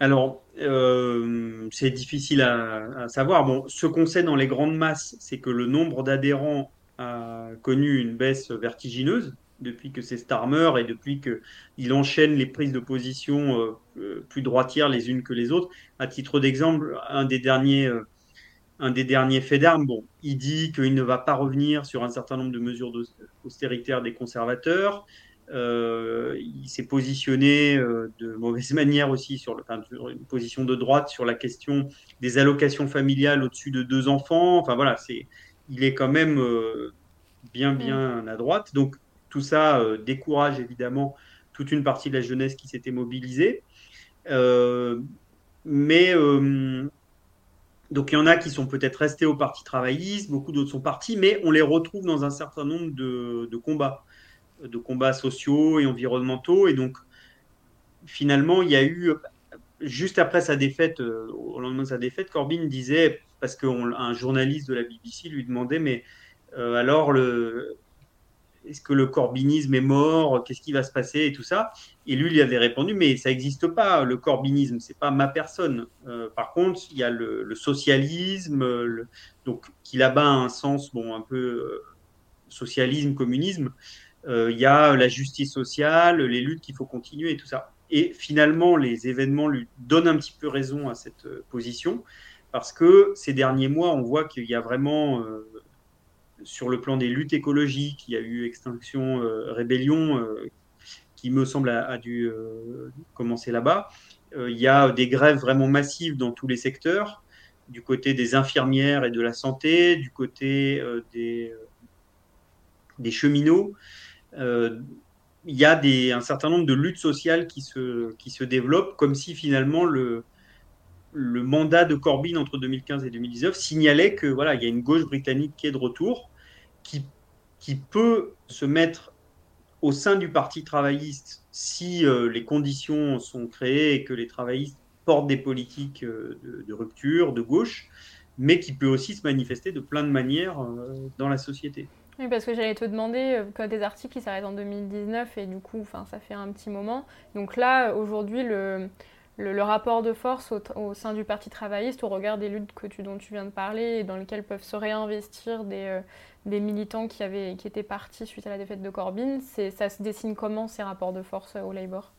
Alors, euh, c'est difficile à, savoir. Bon, ce qu'on sait dans les grandes masses, c'est que le nombre d'adhérents a connu une baisse vertigineuse depuis que c'est Starmer et depuis qu'il enchaîne les prises de position euh, euh, plus droitières les unes que les autres. À titre d'exemple, un des derniers, un des derniers faits d'armes, il dit qu'il ne va pas revenir sur un certain nombre de mesures austéritaires des conservateurs. Euh, il s'est positionné euh, de mauvaise manière aussi sur, le, une position de droite sur la question des allocations familiales au-dessus de deux enfants. Enfin voilà, c'est, il est quand même euh, bien mm. bien à droite. Donc tout ça décourage évidemment toute une partie de la jeunesse qui s'était mobilisée. mais donc il y en a qui sont peut-être restés au Parti travailliste, beaucoup d'autres sont partis, mais on les retrouve dans un certain nombre de, de combats de combats sociaux et environnementaux. Et donc, finalement, il y a eu, juste après sa défaite, au lendemain de sa défaite, Corbyn disait, parce qu'un journaliste de la BBC lui demandait, mais alors, le, est-ce que le corbinisme est mort? Qu'est-ce qui va se passer? Et tout ça Et lui, il avait répondu, mais ça n'existe pas, le corbinisme, c'est pas ma personne. Euh, par contre, il y a le, socialisme, donc qui là-bas a un sens bon un peu euh, socialisme, communisme. Euh, il y a la justice sociale, les luttes qu'il faut continuer et tout ça. Et finalement, les événements lui donnent un petit peu raison à cette position, parce que ces derniers mois, on voit qu'il y a vraiment sur le plan des luttes écologiques, il y a eu Extinction euh, Rébellion euh, qui me semble a, dû euh, commencer là-bas. il y a des grèves vraiment massives dans tous les secteurs, du côté des infirmières et de la santé, du côté des, des cheminots. Il y a un certain nombre de luttes sociales qui se, qui se développent, comme si finalement le, le mandat de Corbyn entre 2015 et 2019 signalait que voilà, il y a une gauche britannique qui est de retour qui, qui peut se mettre au sein du Parti travailliste si euh, les conditions sont créées et que les travaillistes portent des politiques euh, de, rupture, de gauche, mais qui peut aussi se manifester de plein de manières euh, dans la société. Oui, parce que j'allais te demander, quand des articles qui s'arrêtent en 2019 et du coup, ça fait un petit moment. Donc là, aujourd'hui, le, rapport de force au, sein du Parti travailliste au regard des luttes dont tu viens de parler et dans lesquelles peuvent se réinvestir des, des militants qui, avaient, qui étaient partis suite à la défaite de Corbyn. Ça se dessine comment ces rapports de force au Labour?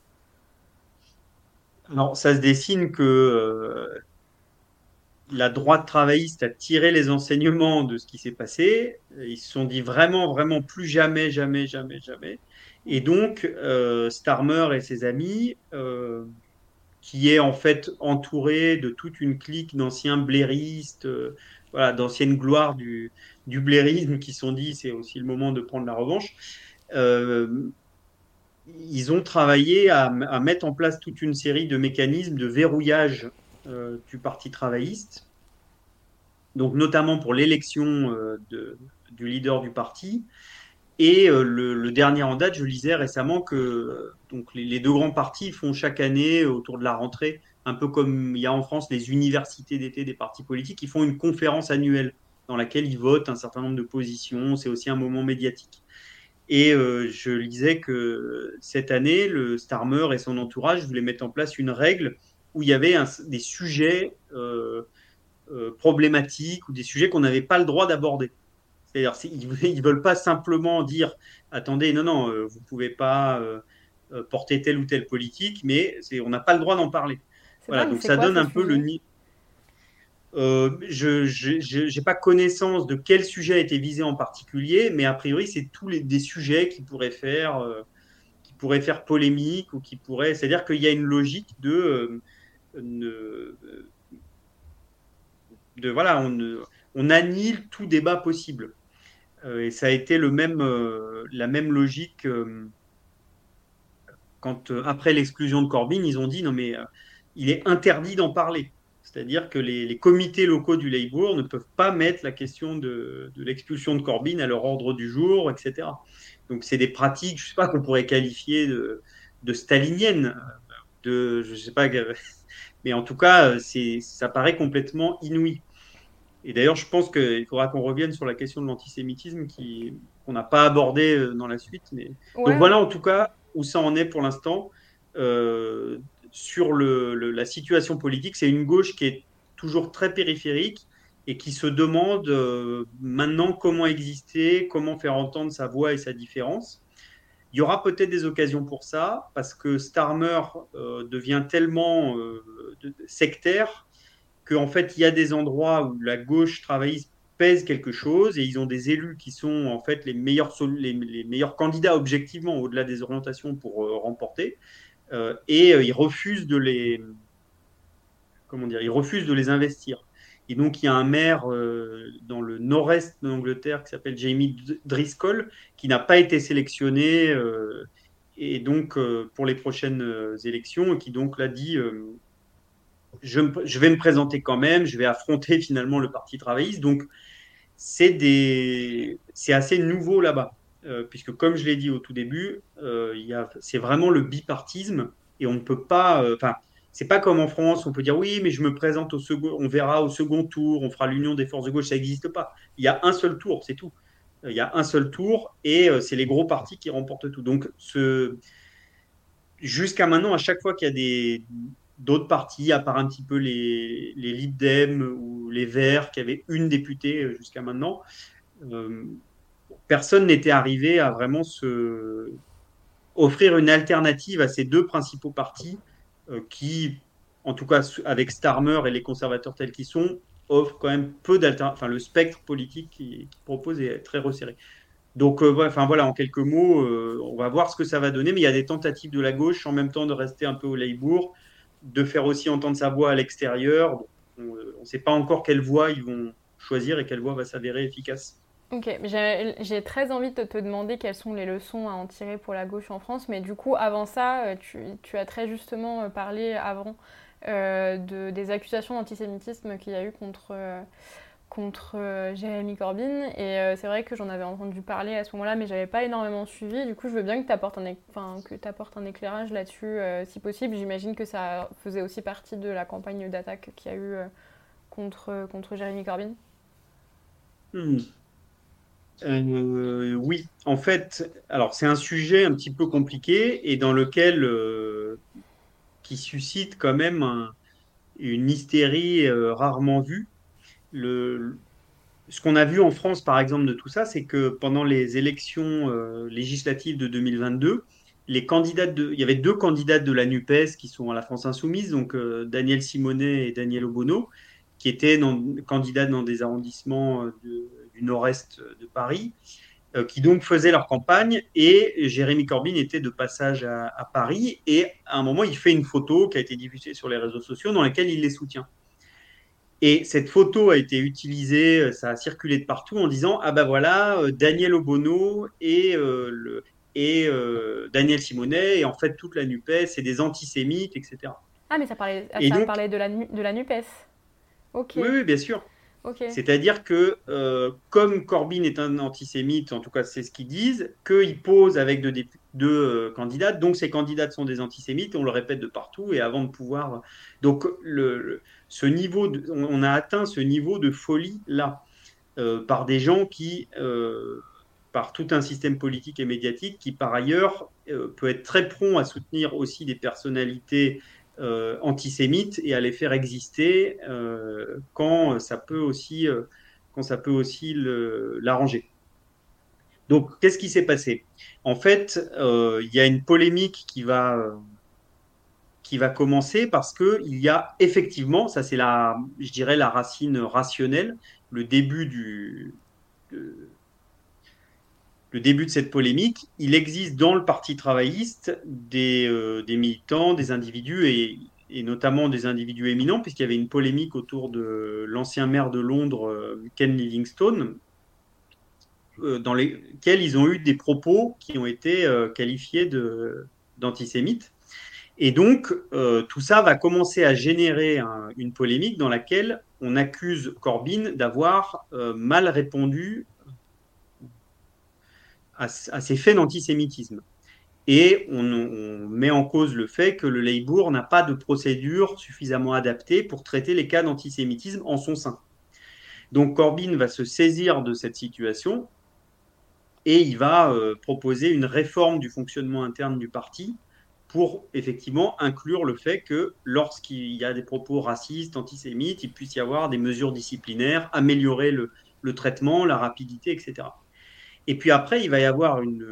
Alors, ça se dessine que euh, la droite travailliste a tiré les enseignements de ce qui s'est passé. Ils se sont dit vraiment, vraiment plus jamais, jamais, jamais, jamais. Et donc, euh, Starmer et ses amis, euh, qui est en fait entouré de toute une clique d'anciens blairistes, voilà, d'anciennes gloires du, du blairisme qui sont dit c'est aussi le moment de prendre la revanche. Euh, ils ont travaillé à, mettre en place toute une série de mécanismes de verrouillage euh, du Parti travailliste, donc notamment pour l'élection euh, du leader du parti. Et le, dernier en date, je lisais récemment que donc les, deux grands partis font chaque année autour de la rentrée, un peu comme il y a en France les universités d'été des partis politiques, ils font une conférence annuelle dans laquelle ils votent un certain nombre de positions. C'est aussi un moment médiatique. Et euh, je lisais que cette année, le Starmer et son entourage voulaient mettre en place une règle où il y avait des sujets euh, euh, problématiques ou des sujets qu'on n'avait pas le droit d'aborder. C'est-à-dire, ils ne veulent pas simplement dire attendez, non, non, vous ne pouvez pas porter telle ou telle politique, mais on n'a pas le droit d'en parler. Voilà, donc ça donne un peu le euh, je n'ai pas connaissance de quel sujet a été visé en particulier, mais a priori, c'est tous les, des sujets qui pourraient faire, euh, qui pourraient faire polémique ou qui pourraient. C'est-à-dire qu'il y a une logique de. Euh, de voilà, on, on, annule tout débat possible. et ça a été le même, la même logique quand, après l'exclusion de Corbyn, ils ont dit non, mais il est interdit d'en parler. C'est-à-dire que les, comités locaux du Labour ne peuvent pas mettre la question de, l'expulsion de Corbyn à leur ordre du jour, etc. Donc c'est des pratiques, je ne sais pas, qu'on pourrait qualifier de, staliniennes, de, je sais pas, mais en tout cas, ça paraît complètement inouï. Et d'ailleurs, je pense qu'il faudra qu'on revienne sur la question de l'antisémitisme qu'on n'a pas abordé euh, dans la suite. Mais... Donc voilà en tout cas où ça en est pour l'instant. Euh, sur le, la situation politique. C'est une gauche qui est toujours très périphérique et qui se demande euh, maintenant comment exister, comment faire entendre sa voix et sa différence. Il y aura peut-être des occasions pour ça, parce que Starmer euh, devient tellement euh, sectaire qu'en fait, il y a des endroits où la gauche travailliste pèse quelque chose et ils ont des élus qui sont en fait les meilleurs, candidats objectivement au-delà des orientations pour remporter. Euh, et euh, ils refusent de les comment dire, ils refusent de les investir. Et donc, il y a un maire euh, dans le nord-est de l'Angleterre qui s'appelle Jamie Driscoll, qui n'a pas été sélectionné et donc pour les prochaines élections, et qui donc l'a dit je, vais me présenter quand même, je vais affronter finalement le Parti travailliste. Donc, c'est assez nouveau là-bas. Euh, puisque comme je l'ai dit au tout début, euh, c'est vraiment le bipartisme et on ne peut pas. Enfin, c'est pas comme en France, on peut dire oui, mais je me présente au second, on verra au second tour, on fera l'union des forces de gauche, ça n'existe pas. Il y a un seul tour, c'est tout. Il y a un seul tour et c'est les gros partis qui remportent tout. Donc, jusqu'à maintenant, à chaque fois qu'il y a des d'autres partis, à part un petit peu les, les Lib Dem ou les Verts qui avaient une députée jusqu'à maintenant, personne n'était arrivé à vraiment se offrir une alternative à ces deux principaux partis euh, qui, en tout cas avec Starmer et les conservateurs tels qu'ils sont, offrent quand même peu d'alternatives. Enfin, le spectre politique qu'ils proposent est très resserré. Donc, euh, enfin, voilà, en quelques mots, euh, on va voir ce que ça va donner. Mais il y a des tentatives de la gauche, en même temps de rester un peu au Labour, de faire aussi entendre sa voix à l'extérieur. on ne sait pas encore quelle voix ils vont choisir et quelle voix va s'avérer efficace. Ok, j'ai très envie de te demander quelles sont les leçons à en tirer pour la gauche en France, mais du coup, avant ça, euh, tu, as très justement euh, parlé avant euh, de, des accusations d'antisémitisme qu'il y a eu contre, contre Jérémy Corbyn, et c'est vrai que j'en avais entendu parler à ce moment-là, mais j'avais pas énormément suivi. Du coup, je veux bien que tu apportes un, apportes un éclairage là-dessus, si possible. J'imagine que ça faisait aussi partie de la campagne d'attaque qu'il y a eu contre, contre Jérémy Corbyn. Hmm. Euh, oui, en fait, alors c'est un sujet un petit peu compliqué et dans lequel euh, qui suscite quand même une hystérie euh, rarement vue. Ce qu'on a vu en France, par exemple, de tout ça, c'est que pendant les élections législatives de 2022, les candidats il y avait deux candidates de la NUPES qui sont à la France Insoumise, donc Daniel Simonet et Daniel Obono, qui étaient candidats dans des arrondissements de, du nord-est de Paris, euh, qui donc faisaient leur campagne. Et Jérémy Corbyn était de passage à, Paris. Et à un moment, il fait une photo qui a été diffusée sur les réseaux sociaux dans laquelle il les soutient. Et cette photo a été utilisée, euh, ça a circulé de partout en disant Ah ben voilà, euh, Daniel Obono et, le, et Daniel Simonet, et en fait toute la NUPES, c'est des antisémites, etc. Ah, mais ça parlait, ça parlait de, la, de la NUPES. Ok. Oui, oui, bien sûr. C'est-à-dire que euh, comme Corbyn est un antisémite, en tout cas c'est ce qu'ils disent, qu'ils posent avec deux, deux euh, candidates, donc ces candidates sont des antisémites, on le répète de partout, et avant de pouvoir... Donc ce niveau on a atteint ce niveau de folie là, euh, par des gens qui, par tout un système politique et médiatique qui par ailleurs peut être très prompt à soutenir aussi des personnalités euh, antisémites et à les faire exister euh, quand ça peut aussi, euh, aussi l'arranger. Donc, qu'est-ce qui s'est passé? En fait, il y a une polémique qui va, qui va commencer parce qu'il y a effectivement, ça c'est la, je dirais, la racine rationnelle, le début du, le début de cette polémique, il existe dans le Parti travailliste des, euh, militants, des individus et, notamment des individus éminents, puisqu'il y avait une polémique autour de l'ancien maire de Londres, euh, Ken Livingstone, euh, dans lesquels ils ont eu des propos qui ont été qualifiés d'antisémites. Et donc, tout ça va commencer à générer une polémique dans laquelle on accuse Corbyn d'avoir mal répondu à, ces faits d'antisémitisme. Et on, met en cause le fait que le Labour n'a pas de procédure suffisamment adaptée pour traiter les cas d'antisémitisme en son sein. Donc Corbyn va se saisir de cette situation et il va euh, proposer une réforme du fonctionnement interne du parti pour effectivement inclure le fait que lorsqu'il y a des propos racistes, antisémites, il puisse y avoir des mesures disciplinaires, améliorer le traitement, la rapidité, etc. Et puis après, il va y avoir une.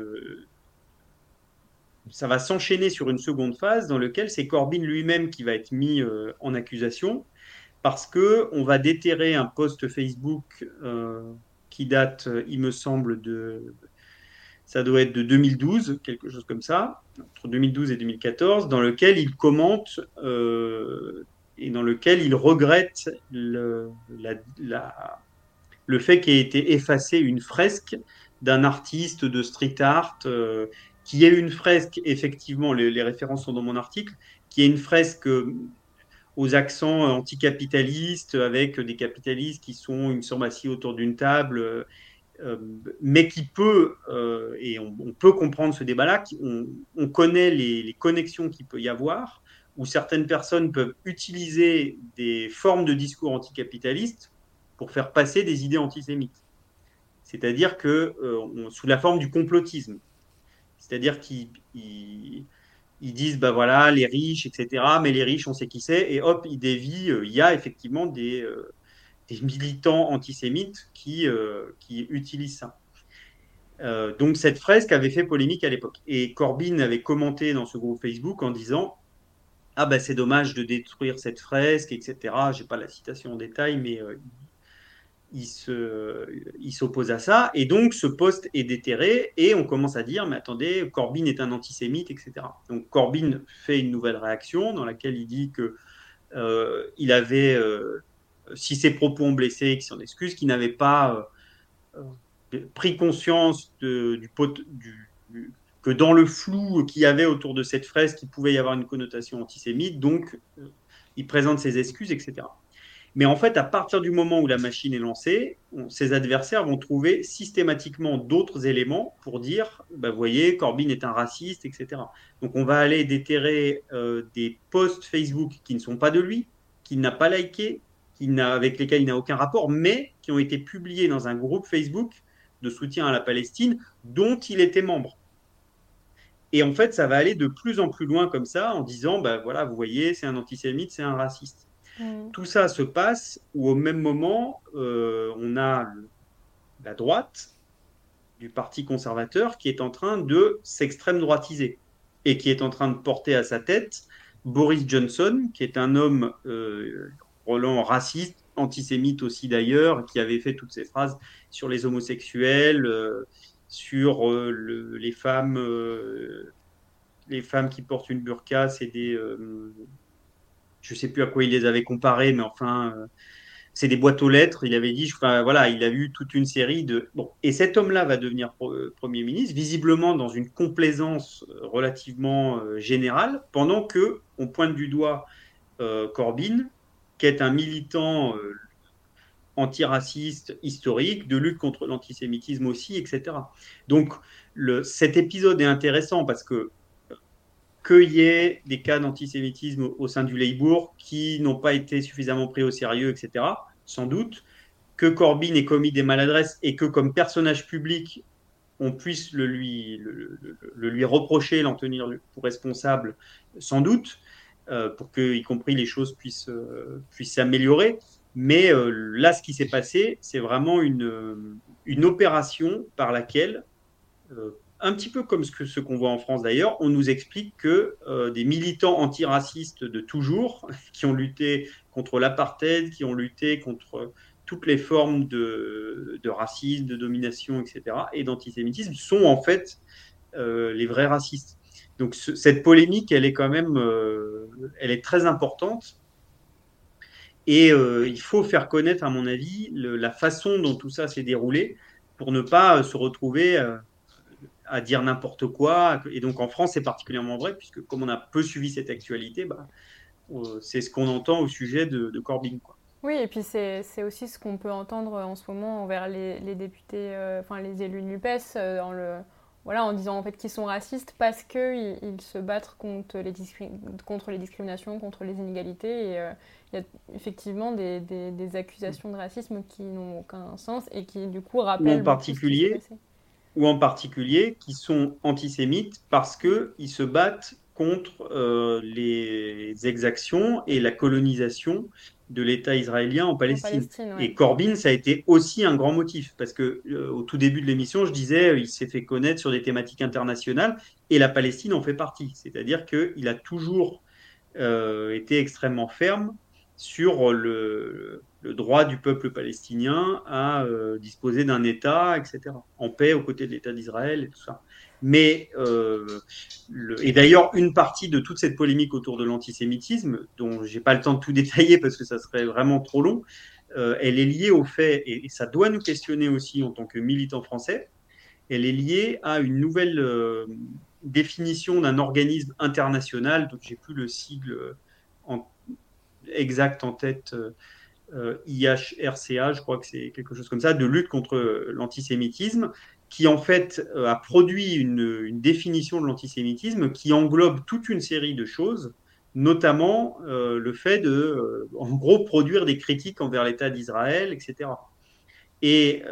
Ça va s'enchaîner sur une seconde phase dans laquelle c'est Corbyn lui-même qui va être mis euh, en accusation parce que on va déterrer un post Facebook euh, qui date, il me semble, de ça doit être de 2012, quelque chose comme ça, entre 2012 et 2014, dans lequel il commente euh, et dans lequel il regrette le, le fait qu'ait été effacée une fresque d'un artiste de street art euh, qui est une fresque, effectivement, les, références sont dans mon article, qui est une fresque euh, aux accents anticapitalistes, avec des capitalistes qui sont, une me autour d'une table, euh, mais qui peut, et on, peut comprendre ce débat-là. On, connaît les, connexions qu'il peut y avoir, où certaines personnes peuvent utiliser des formes de discours anticapitalistes pour faire passer des idées antisémites. C'est-à-dire que euh, sous la forme du complotisme. C'est-à-dire qu'ils disent, bah voilà, les riches, etc. Mais les riches, on sait qui c'est, et hop, ils dévient. Euh, il y a effectivement des, euh, militants antisémites qui, utilisent ça. Donc cette fresque avait fait polémique à l'époque. Et Corbyn avait commenté dans ce groupe Facebook en disant Ah ben c'est dommage de détruire cette fresque, etc. J'ai pas la citation en détail, mais il, se, il s'oppose à ça. Et donc ce poste est déterré et on commence à dire Mais attendez, Corbyn est un antisémite, etc. Donc Corbyn fait une nouvelle réaction dans laquelle il dit que euh, il avait, si ses propos ont blessé, qu'il s'en excuse, qu'il n'avait pas pris conscience de, du, du, que dans le flou qu'il y avait autour de cette fresque, il pouvait y avoir une connotation antisémite, donc euh, il présente ses excuses, etc. Mais en fait, à partir du moment où la machine est lancée, ses adversaires vont trouver systématiquement d'autres éléments pour dire, bah, vous voyez, Corbyn est un raciste, etc. Donc on va aller déterrer euh, des posts Facebook qui ne sont pas de lui, qu'il n'a pas liké, avec lesquels il n'a aucun rapport, mais qui ont été publiés dans un groupe Facebook de soutien à la Palestine dont il était membre. Et en fait, ça va aller de plus en plus loin comme ça, en disant, bah voilà, vous voyez, c'est un antisémite, c'est un raciste. Mm. Tout ça se passe où au même moment, euh, on a la droite du Parti conservateur qui est en train de s'extrême droitiser et qui est en train de porter à sa tête Boris Johnson, qui est un homme euh, raciste, antisémite aussi d'ailleurs, qui avait fait toutes ces phrases sur les homosexuels, euh, sur les femmes, les femmes qui portent une burqa, c'est des, je sais plus à quoi il les avait comparés, mais enfin, c'est des boîtes aux lettres. Il avait dit, enfin, voilà, il a eu toute une série de bon. Et cet homme-là va devenir premier ministre, visiblement dans une complaisance relativement générale, pendant que on pointe du doigt Corbyn qui est un militant euh, antiraciste historique, de lutte contre l'antisémitisme aussi, etc. Donc cet épisode est intéressant parce que qu'il y ait des cas d'antisémitisme au sein du Labour qui n'ont pas été suffisamment pris au sérieux, etc., sans doute, que Corbyn ait commis des maladresses et que comme personnage public, on puisse le lui, reprocher, l'en tenir pour responsable, sans doute, euh, pour que, y compris, les choses puissent euh, s'améliorer. Mais euh, là, ce qui s'est passé, c'est vraiment une opération par laquelle, un petit peu comme ce qu'on ce qu'on voit en France d'ailleurs, on nous explique que des militants antiracistes de toujours, qui ont lutté contre l'apartheid, qui ont lutté contre toutes les formes de, racisme, de domination, etc., et d'antisémitisme, sont en fait les vrais racistes. Donc cette polémique, elle est quand même, euh, elle est très importante. Et euh, il faut faire connaître, à mon avis, la façon dont tout ça s'est déroulé pour ne pas euh, se retrouver à dire n'importe quoi. Et donc en France, c'est particulièrement vrai, puisque comme on a peu suivi cette actualité, bah, c'est ce qu'on entend au sujet de, de Corbyn. Quoi. Oui, et puis c'est aussi ce qu'on peut entendre en ce moment envers les, les députés, enfin les élus de l'UPES dans le voilà, en disant en fait qu'ils sont racistes parce qu'ils ils se battent contre les, contre les discriminations, contre les inégalités. Et euh, il y a effectivement des, des, accusations de racisme qui n'ont aucun sens et qui du coup rappellent. En particulier, ou en particulier qui sont antisémites parce qu'ils se battent contre euh, les exactions et la colonisation de l'État israélien en Palestine. Et Corbyn, ça a été aussi un grand motif, parce que euh, au tout début de l'émission, je disais, euh, il s'est fait connaître sur des thématiques internationales, et la Palestine en fait partie. C'est-à-dire qu'il a toujours euh, été extrêmement ferme sur le, droit du peuple palestinien à disposer d'un État, etc., en paix aux côtés de l'État d'Israël et tout ça. Mais, euh, et d'ailleurs, une partie de toute cette polémique autour de l'antisémitisme, dont j'ai pas le temps de tout détailler parce que ça serait vraiment trop long, euh, elle est liée au fait, et, ça doit nous questionner aussi en tant que militants français, elle est liée à une nouvelle euh, définition d'un organisme international, donc j'ai plus le sigle exact en tête. IHRCA, je crois que c'est quelque chose comme ça, de lutte contre l'antisémitisme, qui en fait a produit une, définition de l'antisémitisme qui englobe toute une série de choses, notamment le fait de, en gros, produire des critiques envers l'État d'Israël, etc. Et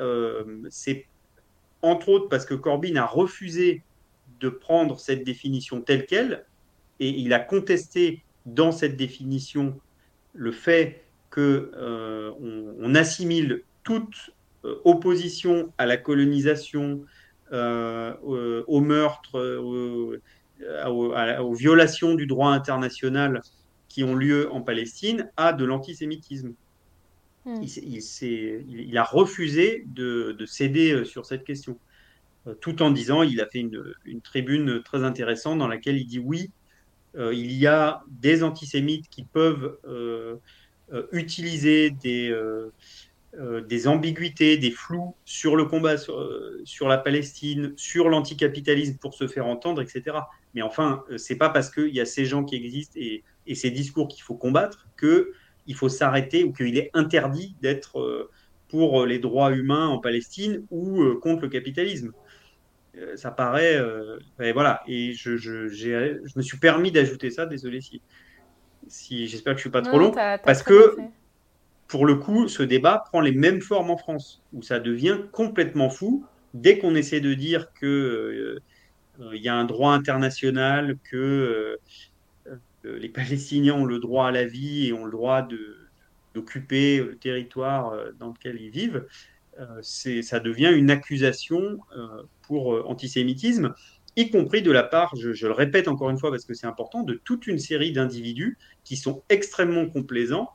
c'est entre autres parce que Corbyn a refusé de prendre cette définition telle qu'elle, et il a contesté dans cette définition le fait qu'on euh, on assimile toute euh, opposition à la colonisation, euh, au, meurtre, aux violations du droit international qui ont lieu en Palestine à de l'antisémitisme. Hmm. Il, a refusé de, céder sur cette question, tout en disant, il a fait une, une, tribune très intéressante dans laquelle il dit oui, euh, il y a des antisémites qui peuvent euh, euh, utiliser des, des ambiguïtés, des flous sur le combat sur, la Palestine, sur l'anticapitalisme pour se faire entendre, etc. Mais enfin, c'est pas parce qu'il y a ces gens qui existent et, ces discours qu'il faut combattre qu'il faut s'arrêter ou qu'il est interdit d'être pour les droits humains en Palestine ou contre le capitalisme. Euh, ça paraît. Euh, et voilà. Et je, je, me suis permis d'ajouter ça. Désolé si, si j'espère que je suis pas trop long, parce que pour le coup, ce débat prend les mêmes formes en France, où ça devient complètement fou dès qu'on essaie de dire que euh, il y a un droit international, que les Palestiniens ont le droit à la vie et ont le droit d'occuper le territoire dans lequel ils vivent. Euh, ça devient une accusation euh, pour euh, antisémitisme, y compris de la part, je, le répète encore une fois parce que c'est important, de toute une série d'individus qui sont extrêmement complaisants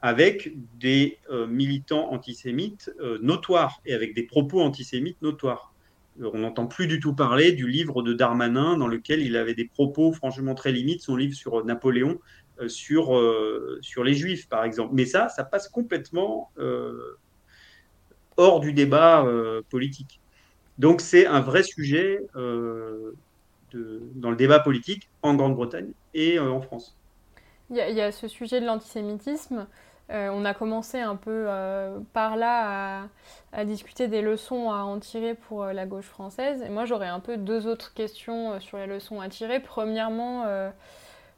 avec des militants antisémites notoires et avec des propos antisémites notoires. On n'entend plus du tout parler du livre de Darmanin dans lequel il avait des propos franchement très limites, son livre sur Napoléon, sur, sur les juifs par exemple. Mais ça, ça passe complètement hors du débat euh, politique. Donc c'est un vrai sujet euh, dans le débat politique en Grande-Bretagne et euh, en France. Il y, a, ce sujet de l'antisémitisme. on a commencé un peu par là à, discuter des leçons à en tirer pour la gauche française. Et moi, j'aurais un peu deux autres questions sur les leçons à tirer. Premièrement,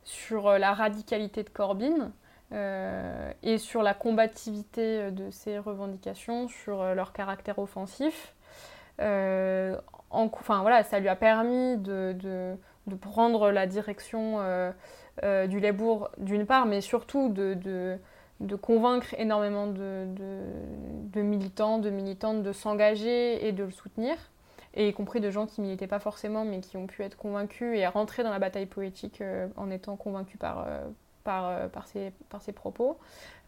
sur la radicalité de Corbyn. Euh, et sur la combativité de ces revendications, sur euh, leur caractère offensif. Euh, enfin voilà, ça lui a permis de, prendre la direction du Labour d'une part, mais surtout de, convaincre énormément de, militants, de militantes de s'engager et de le soutenir, et y compris de gens qui militaient pas forcément, mais qui ont pu être convaincus et rentrer dans la bataille politique en étant convaincus par, euh, ses, par ses propos.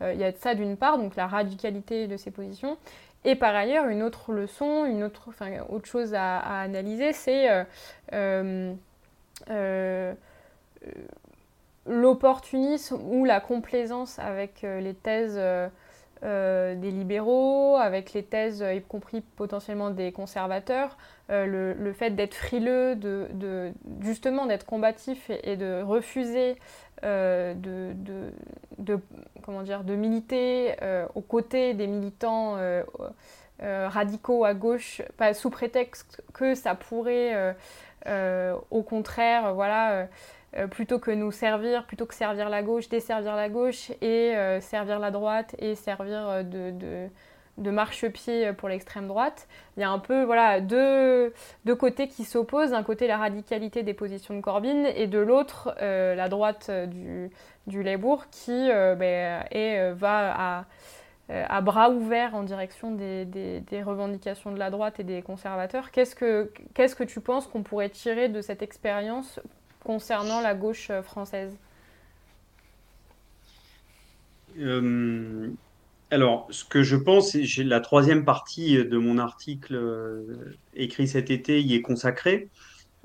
Euh, il y a de ça d'une part, donc la radicalité de ses positions. Et par ailleurs, une autre leçon, une autre, enfin, autre chose à, analyser, c'est euh, l'opportunisme ou la complaisance avec les thèses des libéraux, avec les thèses, y compris potentiellement des conservateurs, le, le, fait d'être frileux, de, de justement d'être combatif et, de refuser euh, de, de, comment dire, de militer euh, aux côtés des militants euh, radicaux à gauche, sous prétexte que ça pourrait, au contraire, voilà, plutôt que nous servir, plutôt que servir la gauche, desservir la gauche et servir la droite et servir de de marchepied pour l'extrême droite. Il y a un peu voilà, deux, côtés qui s'opposent. D'un côté, la radicalité des positions de Corbyn et de l'autre, euh, la droite du, du Labour qui euh, ben, euh, va à, bras ouverts en direction des, revendications de la droite et des conservateurs. Qu'est-ce que, qu'est-ce que tu penses qu'on pourrait tirer de cette expérience concernant la gauche française. Alors, ce que je pense, la troisième partie de mon article euh, écrit cet été y est consacrée,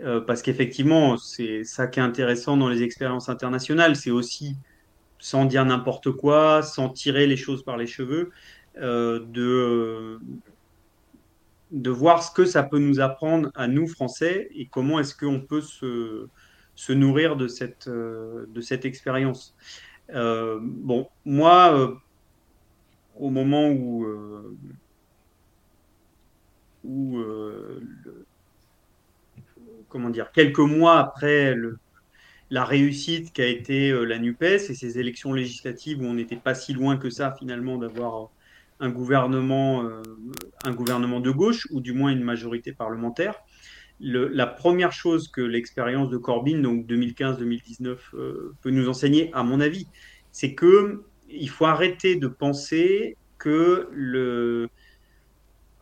euh, parce qu'effectivement, c'est ça qui est intéressant dans les expériences internationales, c'est aussi, sans dire n'importe quoi, sans tirer les choses par les cheveux, euh, de voir ce que ça peut nous apprendre à nous, Français, et comment est-ce qu'on peut se, se, nourrir de cette, cette expérience. bon, moi au moment où, euh, où comment dire, quelques mois après la réussite qu'a été la NUPES et ces élections législatives où on n'était pas si loin que ça finalement d'avoir un gouvernement, un gouvernement de gauche, ou du moins une majorité parlementaire. La première chose que l'expérience de Corbyn, donc 2015-2019, peut nous enseigner, à mon avis, c'est que il faut arrêter de penser que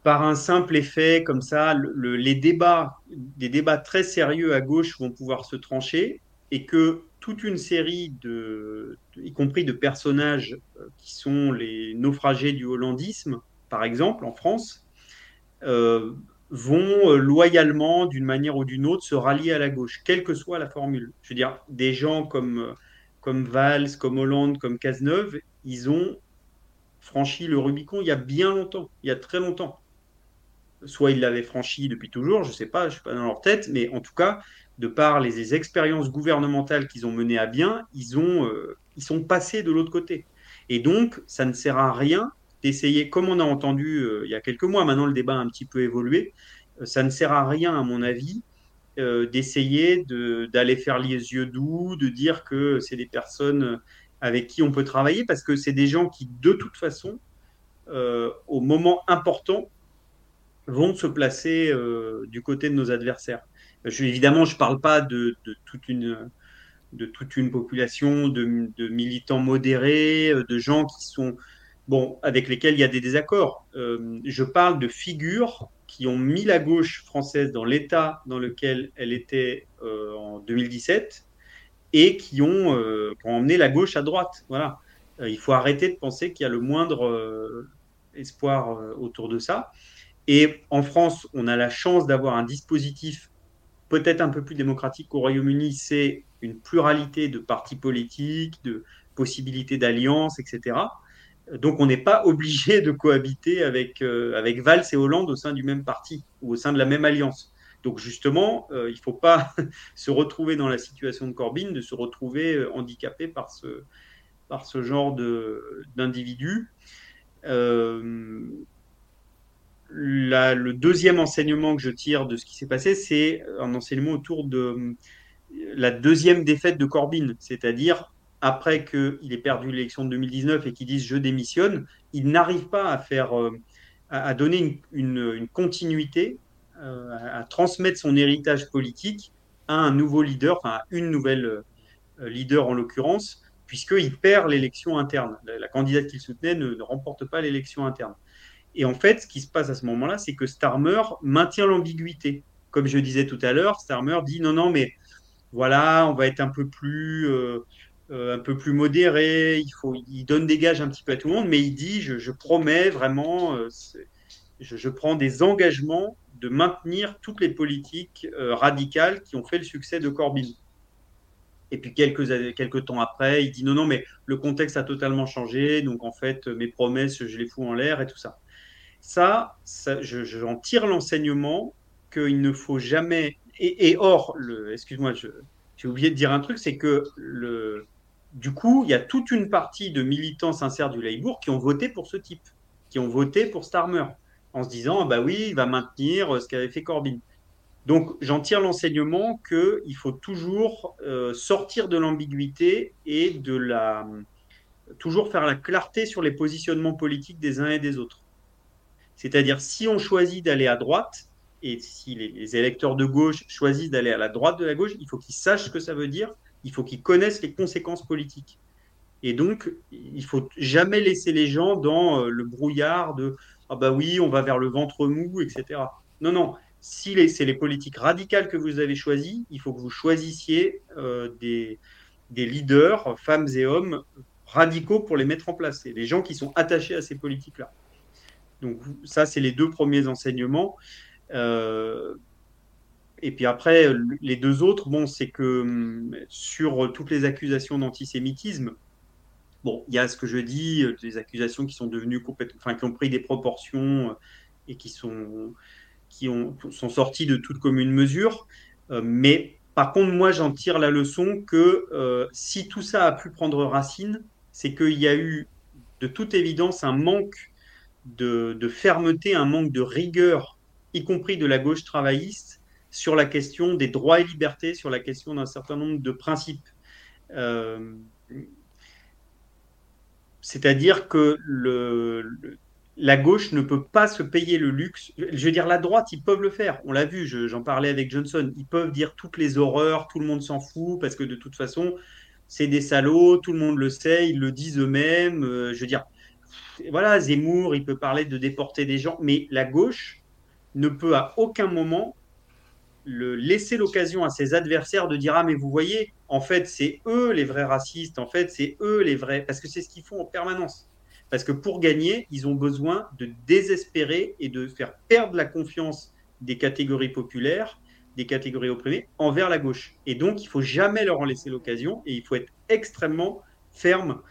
par un simple effet comme ça, les débats, des débats très sérieux à gauche vont pouvoir se trancher et que toute une série de, y compris de personnages euh, qui sont les naufragés du hollandisme, par exemple, en France, euh, vont euh, loyalement, d'une manière ou d'une autre, se rallier à la gauche, quelle que soit la formule. Je veux dire, des gens comme, comme Valls, comme Hollande, comme Cazeneuve, ils ont franchi le Rubicon il y a bien longtemps, il y a très longtemps. Soit ils l'avaient franchi depuis toujours, je ne sais pas, je ne suis pas dans leur tête, mais en tout cas, de par les, expériences gouvernementales qu'ils ont menées à bien, ils, ont, euh, ils sont passés de l'autre côté. Et donc, ça ne sert à rien d'essayer, comme on a entendu euh, il y a quelques mois, maintenant le débat a un petit peu évolué, euh, ça ne sert à rien, à mon avis, d'essayer d'aller faire les yeux doux, de dire que c'est des personnes avec qui on peut travailler, parce que c'est des gens qui, de toute façon, au moment important, vont se placer du côté de nos adversaires. Je, évidemment, je ne parle pas de, toute une, de toute une population de, militants modérés, de gens qui sont, bon, avec lesquels il y a des désaccords. Euh, je parle de figures qui ont mis la gauche française dans l'état dans lequel elle était euh, en 2017 et qui ont, euh, qui ont, emmené la gauche à droite. Voilà. il faut arrêter de penser qu'il y a le moindre espoir autour de ça. Et en France, on a la chance d'avoir un dispositif peut-être un peu plus démocratique qu'au Royaume-Uni, c'est une pluralité de partis politiques, de possibilités d'alliances, etc. Donc on n'est pas obligé de cohabiter avec, euh, avec Valls et Hollande au sein du même parti ou au sein de la même alliance. Donc justement, euh, il ne faut pas se retrouver dans la situation de Corbyn, de se retrouver euh, handicapé par ce, par ce genre d'individus le deuxième enseignement que je tire de ce qui s'est passé, c'est un enseignement autour de la deuxième défaite de Corbyn, c'est-à-dire après qu'il ait perdu l'élection de 2019 et qu'il dise je démissionne, il n'arrive pas à faire, euh, à, donner une, continuité, euh, à, transmettre son héritage politique à un nouveau leader, enfin à une nouvelle leader en l'occurrence, puisqu'il perd l'élection interne. La, candidate qu'il soutenait ne remporte pas l'élection interne. Et en fait, ce qui se passe à ce moment-là, c'est que Starmer maintient l'ambiguïté. Comme je disais tout à l'heure, Starmer dit non, non, mais voilà, on va être un peu plus, euh, euh, un peu plus modéré. Il faut, il donne des gages un petit peu à tout le monde, mais il dit, je, promets vraiment, euh, je, prends des engagements de maintenir toutes les politiques radicales qui ont fait le succès de Corbyn. Et puis quelques, quelques temps après, il dit non, non, mais le contexte a totalement changé, donc en fait, mes promesses, je les fous en l'air et tout ça. Ça, j'en tire l'enseignement qu'il ne faut jamais. Et, or, excuse-moi, j'ai oublié de dire un truc, c'est que le, du coup, il y a toute une partie de militants sincères du Labour qui ont voté pour ce type, qui ont voté pour Starmer, en se disant, bah oui, il va maintenir ce qu'avait fait Corbyn. Donc, j'en tire l'enseignement qu'il faut toujours euh, sortir de l'ambiguïté et de la toujours faire la clarté sur les positionnements politiques des uns et des autres. C'est-à-dire, si on choisit d'aller à droite, et si les, électeurs de gauche choisissent d'aller à la droite de la gauche, il faut qu'ils sachent ce que ça veut dire, il faut qu'ils connaissent les conséquences politiques. Et donc, il faut jamais laisser les gens dans euh, le brouillard de ah bah oui, on va vers le ventre mou, etc. Non, non. Si c'est les politiques radicales que vous avez choisies, il faut que vous choisissiez euh, des, leaders, femmes et hommes, radicaux pour les mettre en place. Et les gens qui sont attachés à ces politiques-là. Donc ça, c'est les deux premiers enseignements. Euh, et puis après, les deux autres, bon, c'est que hum, sur toutes les accusations d'antisémitisme, bon, il y a ce que je dis, euh, des accusations qui sont devenues complètement, enfin, qui ont pris des proportions euh, et qui sont, qui ont, sont sorties de toute commune mesure. mais par contre, moi, j'en tire la leçon que si tout ça a pu prendre racine, c'est qu'il y a eu de toute évidence un manque de, fermeté, un manque de rigueur y compris de la gauche travailliste, sur la question des droits et libertés, sur la question d'un certain nombre de principes. Euh, c'est-à-dire que la gauche ne peut pas se payer le luxe. Je veux dire, la droite, ils peuvent le faire. On l'a vu, j'en parlais avec Johnson. Ils peuvent dire toutes les horreurs, tout le monde s'en fout, parce que de toute façon, c'est des salauds, tout le monde le sait, ils le disent eux-mêmes. Euh, je veux dire, voilà, Zemmour, il peut parler de déporter des gens, mais la gauche ne peut à aucun moment le laisser l'occasion à ses adversaires de dire ah mais vous voyez en fait c'est eux les vrais racistes en fait c'est eux les vrais parce que c'est ce qu'ils font en permanence. Parce que pour gagner ils ont besoin de désespérer et de faire perdre la confiance des catégories populaires des catégories opprimées envers la gauche. Et donc il faut jamais leur en laisser l'occasion et il faut être extrêmement ferme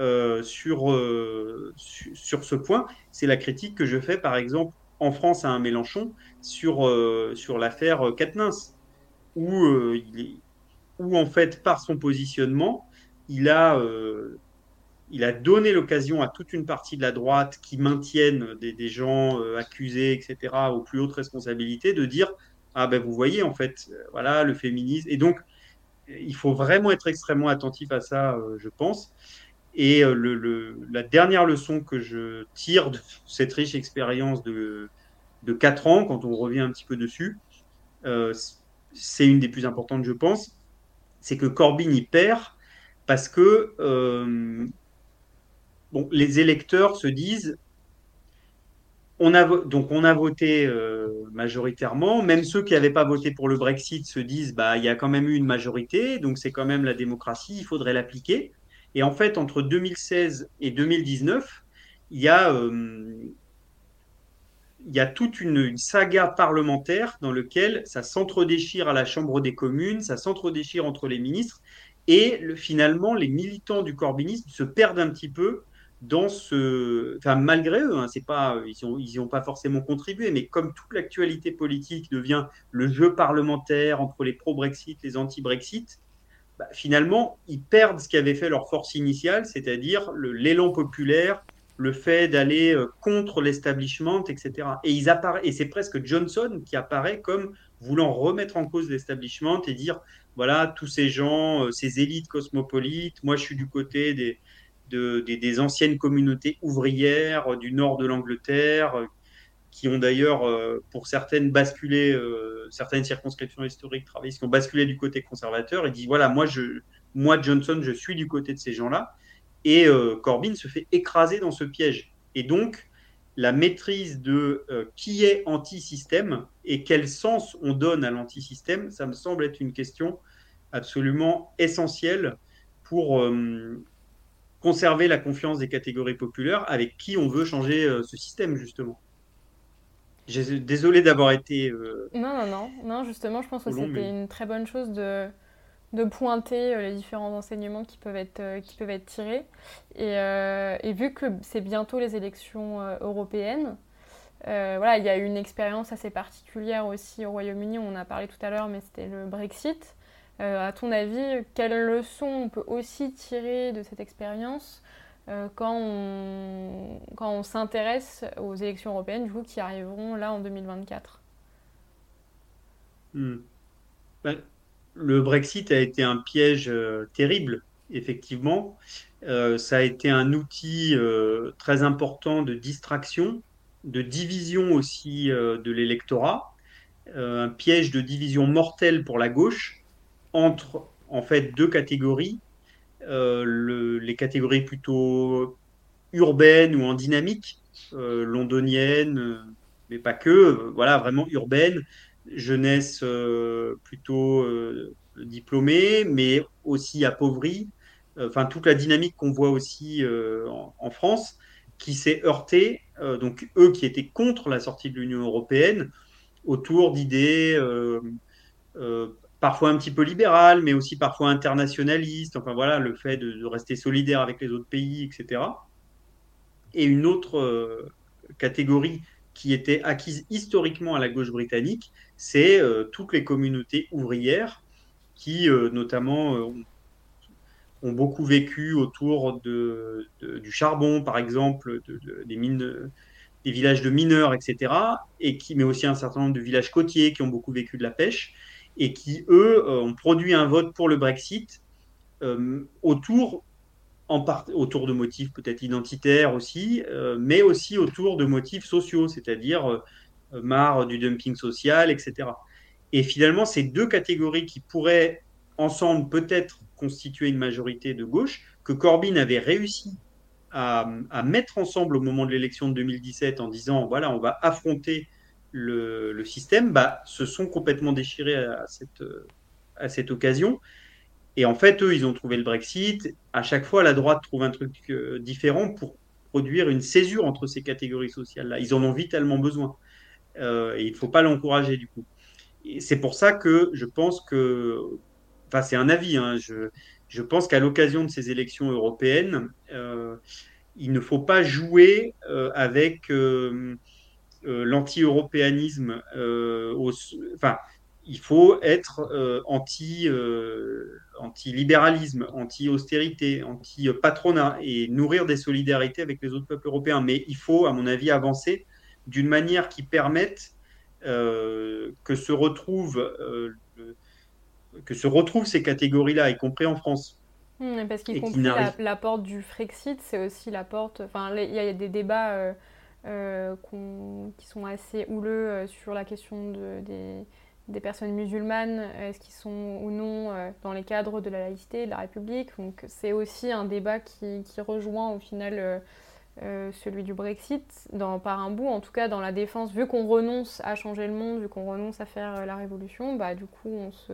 euh, sur, euh, sur ce point. C'est la critique que je fais par exemple en France à un Mélenchon sur, euh, sur l'affaire Katnins, où, euh, où en fait, par son positionnement, il a, euh, il a donné l'occasion à toute une partie de la droite qui maintiennent des, des gens accusés, etc., aux plus hautes responsabilités, de dire Ah ben vous voyez, en fait, voilà, le féminisme. Et donc, il faut vraiment être extrêmement attentif à ça, je pense. Et euh, la dernière leçon que je tire de cette riche expérience de, de 4 ans, quand on revient un petit peu dessus, euh, c'est une des plus importantes, je pense, c'est que Corbyn y perd parce que euh, les électeurs se disent on a, donc voté majoritairement, même ceux qui n'avaient pas voté pour le Brexit se disent bah il y a quand même eu une majorité, donc c'est quand même la démocratie, il faudrait l'appliquer. Et en fait, entre 2016 et 2019, il y a, euh, il y a toute une, saga parlementaire dans laquelle ça s'entre-déchire à la Chambre des communes, ça s'entre-déchire entre les ministres, et le, finalement, les militants du corbynisme se perdent un petit peu dans ce, enfin malgré eux, hein, pas, ils n'y ils ont pas forcément contribué, mais comme toute l'actualité politique devient le jeu parlementaire entre les pro-Brexit, les anti-Brexit, bah, finalement, ils perdent ce qui avait fait leur force initiale, c'est-à-dire l'élan populaire, le fait d'aller euh, contre l'establishment, etc. Et, ils et c'est presque Johnson qui apparaît comme voulant remettre en cause l'establishment et dire, voilà, tous ces gens, euh, ces élites cosmopolites, moi je suis du côté des, des, anciennes communautés ouvrières euh, du nord de l'Angleterre, qui ont d'ailleurs, pour certaines, basculé, certaines circonscriptions historiques travaillistes, qui ont basculé du côté conservateur, et dit, voilà, moi, je, moi, Johnson, je suis du côté de ces gens-là. Et euh, Corbyn se fait écraser dans ce piège. Et donc, la maîtrise de euh, qui est anti-système et quel sens on donne à l'anti-système, ça me semble être une question absolument essentielle pour euh, conserver la confiance des catégories populaires avec qui on veut changer ce système, justement. Désolé d'avoir été. non, non, non, non, justement, je pense que c'était une très bonne chose de de pointer euh, les différents enseignements qui peuvent être, euh, qui peuvent être tirés. Et, euh, et vu que c'est bientôt les élections européennes, voilà, il y a eu une expérience assez particulière aussi au Royaume-Uni, on en a parlé tout à l'heure, mais c'était le Brexit. à ton avis, quelles leçons on peut aussi tirer de cette expérience quand on, quand on s'intéresse aux élections européennes du coup, qui arriveront là en 2024 le Brexit a été un piège euh, terrible, effectivement. Euh, ça a été un outil euh, très important de distraction, de division aussi de l'électorat, un piège de division mortelle pour la gauche entre en fait deux catégories, les catégories plutôt urbaines ou en dynamique, londoniennes, mais pas que, voilà, vraiment urbaines, jeunesse euh, plutôt euh, diplômée, mais aussi appauvrie. Enfin, toute la dynamique qu'on voit aussi euh, en, France, qui s'est heurtée, donc eux qui étaient contre la sortie de l'Union européenne, autour d'idées parfois un petit peu libérales, mais aussi parfois internationalistes. Enfin voilà, le fait de, rester solidaire avec les autres pays, etc. Et une autre catégorie qui était acquise historiquement à la gauche britannique, c'est euh, toutes les communautés ouvrières qui, euh, notamment, euh, ont beaucoup vécu autour du charbon, par exemple, des, mines, des villages de mineurs, etc., et qui, mais aussi un certain nombre de villages côtiers qui ont beaucoup vécu de la pêche, et qui, eux, ont produit un vote pour le Brexit autour en part, autour de motifs peut-être identitaires aussi, mais aussi autour de motifs sociaux, c'est-à-dire marre du dumping social, etc. Et finalement, ces deux catégories qui pourraient ensemble peut-être constituer une majorité de gauche, que Corbyn avait réussi à, mettre ensemble au moment de l'élection de 2017 en disant voilà, on va affronter le, système, bah, se sont complètement déchirés à cette, à cette occasion. Et en fait, eux, ils ont trouvé le Brexit. À chaque fois, la droite trouve un truc euh, différent pour produire une césure entre ces catégories sociales-là. Ils en ont vitalement besoin. Euh, et il ne faut pas l'encourager, du coup. C'est pour ça que je pense que, enfin, c'est un avis, hein, je, je, pense qu'à l'occasion de ces élections européennes, euh, il ne faut pas jouer avec l'anti-européanisme. enfin, il faut être euh, anti, euh, anti-libéralisme, anti-austérité, anti-patronat et nourrir des solidarités avec les autres peuples européens. Mais il faut, à mon avis, avancer d'une manière qui permette euh, que, se retrouvent, que se retrouvent ces catégories-là, y compris en France. Mmh, parce qu'y compris la, porte du Frexit, c'est aussi la porte. Enfin, il y, a des débats qui sont assez houleux sur la question de, des personnes musulmanes, euh, est-ce qu'ils sont ou non euh, dans les cadres de la laïcité, de la République. Donc c'est aussi un débat qui, rejoint au final euh, celui du Brexit, par un bout, en tout cas dans la défense, vu qu'on renonce à changer le monde, vu qu'on renonce à faire la révolution, bah, du coup on, se,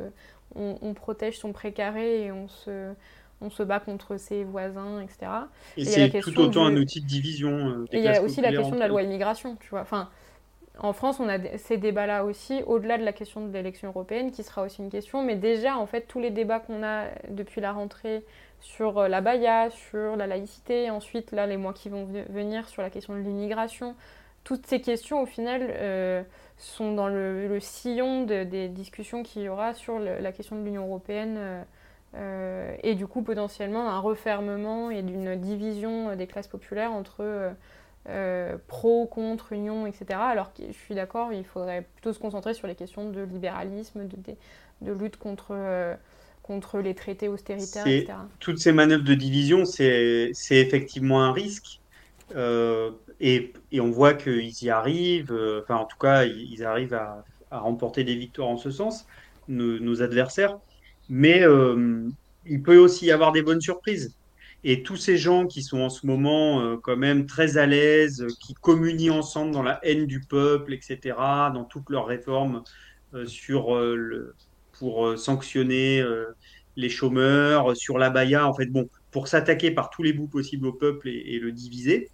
on, protège son précaré et on se, on se bat contre ses voisins, etc. Et, c'est tout autant un outil de division. et il y a aussi la question de la loi immigration, tu vois. Enfin, en France, on a ces débats-là aussi, au-delà de la question de l'élection européenne, qui sera aussi une question. Mais déjà, en fait, tous les débats qu'on a depuis la rentrée sur euh, la Baïa, sur la laïcité, ensuite, là, les mois qui vont venir sur la question de l'immigration, toutes ces questions, au final, euh, sont dans le, sillon des discussions qu'il y aura sur la question de l'Union européenne. Euh, et du coup, potentiellement, un refermement et d'une division des classes populaires entre euh, pro, contre, union, etc. Alors que je suis d'accord, il faudrait plutôt se concentrer sur les questions de libéralisme, de, de, lutte contre, euh, contre les traités austéritaires, etc. Toutes ces manœuvres de division, c'est effectivement un risque. Euh, et, et, on voit qu'ils y arrivent, enfin en tout cas, ils arrivent à, à, remporter des victoires en ce sens, nos, nos adversaires. Mais il peut aussi y avoir des bonnes surprises. Et tous ces gens qui sont en ce moment euh, quand même très à l'aise, qui communient ensemble dans la haine du peuple, etc., dans toutes leurs réformes euh, sur, euh, pour sanctionner les chômeurs, sur la baya, en fait, bon, pour s'attaquer par tous les bouts possibles au peuple et, le diviser,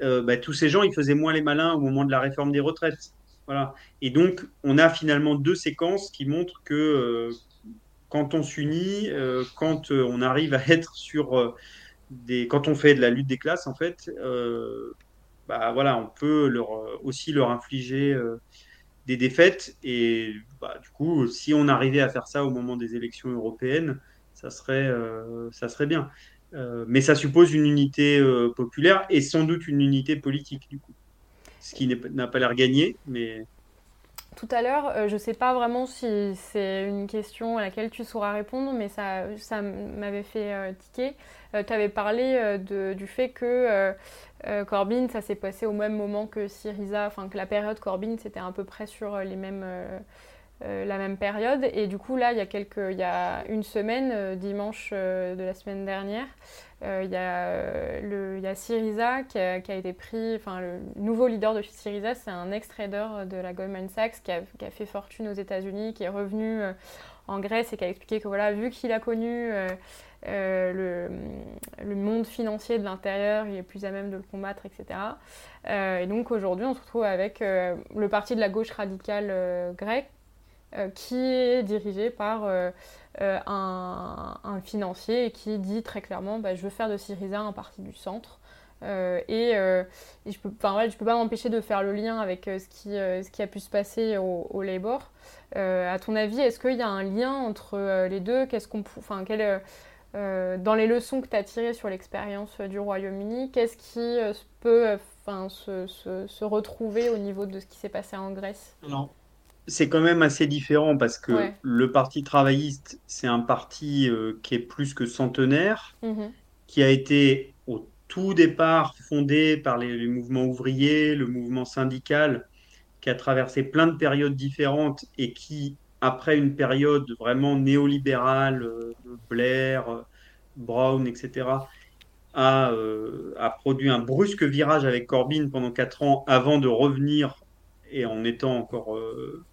bah, tous ces gens, ils faisaient moins les malins au moment de la réforme des retraites. Voilà. Et donc, on a finalement deux séquences qui montrent que quand on s'unit, euh, quand euh, on arrive à être sur euh, des, quand on fait de la lutte des classes, en fait, bah voilà, on peut leur, aussi leur infliger des défaites. Et bah, du coup, si on arrivait à faire ça au moment des élections européennes, ça serait, ça serait bien. mais ça suppose une unité populaire et sans doute une unité politique, du coup. Ce qui n'a pas l'air gagné, mais tout à l'heure, euh, je ne sais pas vraiment si c'est une question à laquelle tu sauras répondre, mais ça, ça m'avait fait euh, tiquer. Euh, tu avais parlé du fait que Corbyn, ça s'est passé au même moment que Syriza, enfin que la période Corbyn, c'était à peu près sur les mêmes, la même période. Et du coup, là, il y a, quelques, il y a une semaine, dimanche de la semaine dernière, euh, il y, euh, y, a Syriza qui a, a, été pris, enfin le nouveau leader de Syriza, c'est un ex-trader de la Goldman Sachs qui a, a fait fortune aux États-Unis, qui est revenu euh, en Grèce et qui a expliqué que voilà, vu qu'il a connu le, le, monde financier de l'intérieur, il est plus à même de le combattre, etc. et donc aujourd'hui, on se retrouve avec le parti de la gauche radicale grecque qui est dirigé par euh, un, financier qui dit très clairement bah, je veux faire de Syriza un parti du centre. Euh, euh, et, je peux, je peux pas m'empêcher de faire le lien avec ce, qui, ce qui a pu se passer au, Labour. à ton avis, est-ce qu'il y a un lien entre les deux? Qu'est-ce qu'on, enfin, quel, dans les leçons que tu as tirées sur l'expérience du Royaume-Uni, qu'est-ce qui peut se, se, se, retrouver au niveau de ce qui s'est passé en Grèce? Non. C'est quand même assez différent parce que Ouais. le Parti travailliste, c'est un parti euh, qui est plus que centenaire, Mhm. qui a été au tout départ fondé par les, les mouvements ouvriers, le mouvement syndical, qui a traversé plein de périodes différentes et qui, après une période vraiment néolibérale, euh, Blair, euh, Brown, etc., a, euh, a produit un brusque virage avec Corbyn pendant quatre ans avant de revenir et en étant encore euh,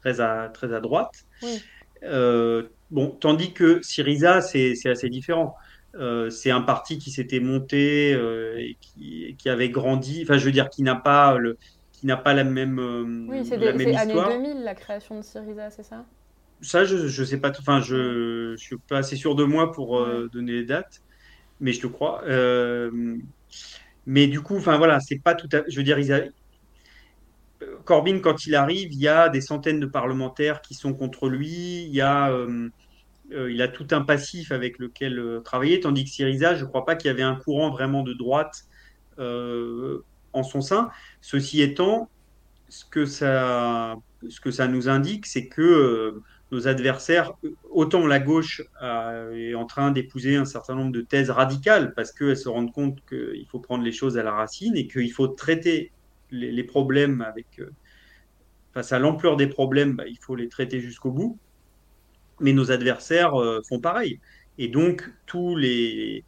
très à, très à droite. Oui. Euh, bon, tandis que Syriza, c'est assez différent. Euh, c'est un parti qui s'était monté euh, et qui, qui avait grandi. Enfin, je veux dire, qui n'a pas le, qui n'a pas la même, Oui, c'est la des- même c'est année histoire. 2000 la création de Syriza, c'est ça? Ça, je, je sais pas. Enfin, je, je suis pas assez sûr de moi pour Ouais. donner les dates, mais je te crois. Mais du coup, enfin voilà, c'est pas tout à. Je veux dire, ils a- Corbyn, quand il arrive, il y a des centaines de parlementaires qui sont contre lui. Il euh, euh, a tout un passif avec lequel euh, travailler, tandis que Syriza, je ne crois pas qu'il y avait un courant vraiment de droite en son sein. Ceci étant, ce que ça, ce que ça nous indique, c'est que nos adversaires, autant la gauche est en train d'épouser un certain nombre de thèses radicales, parce qu'elles se rendent compte qu'il faut prendre les choses à la racine et qu'il faut traiter les, problèmes avec, euh, face à l'ampleur des problèmes, bah, il faut les traiter jusqu'au bout mais nos adversaires euh, font pareil. Et donc, tous les,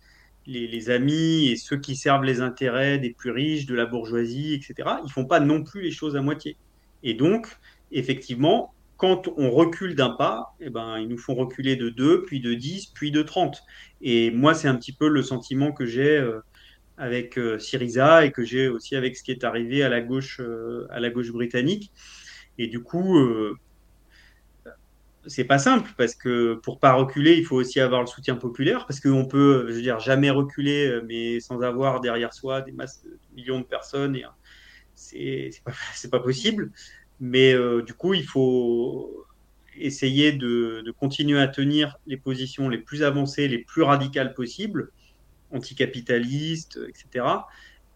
les, les, amis et ceux qui servent les intérêts des plus riches, de la bourgeoisie, etc., ils font pas non plus les choses à moitié. Et donc, effectivement, quand on recule d'un pas, eh ben, ils nous font reculer de 2, puis de 10, puis de 30. Et moi, c'est un petit peu le sentiment que j'ai euh, avec euh, Syriza et que j'ai aussi avec ce qui est arrivé à la gauche, euh, à la gauche britannique. Et du coup, euh, c'est pas simple parce que pour pas reculer, il faut aussi avoir le soutien populaire parce qu'on peut, je veux dire, jamais reculer, mais sans avoir derrière soi des masses de millions de personnes et c'est pas, pas possible. Mais du coup, il faut essayer de continuer à tenir les positions les plus avancées, les plus radicales possibles, anticapitalistes, etc.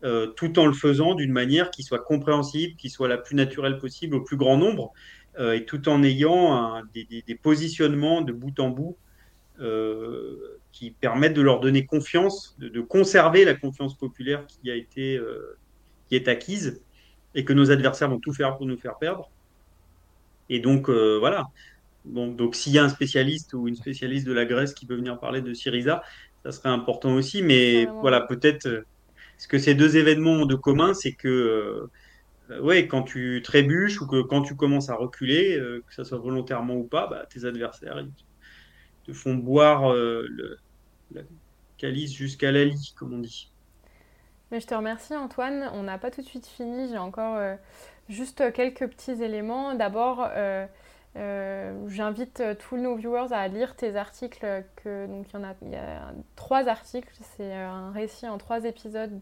Euh, tout en le faisant d'une manière qui soit compréhensible, qui soit la plus naturelle possible au plus grand nombre euh, et tout en ayant des, positionnements de bout en bout euh, qui permettent de leur donner confiance, de, conserver la confiance populaire qui a été qui est acquise et que nos adversaires vont tout faire pour nous faire perdre. Et donc voilà. Donc s'il y a un spécialiste ou une spécialiste de la Grèce qui peut venir parler de Syriza, ça serait important aussi. Mais voilà, peut-être ce que ces deux événements ont de commun, c'est que euh, ouais, quand tu trébuches ou que quand tu commences à reculer, euh, que ça soit volontairement ou pas, bah, tes adversaires ils te font boire euh, le, la calice jusqu'à la lie, comme on dit. Mais je te remercie Antoine. On n'a pas tout de suite fini. J'ai encore euh, juste quelques petits éléments. D'abord, euh, j'invite tous nos viewers à lire tes articles. Que, donc il y en a, trois articles. C'est un récit en trois épisodes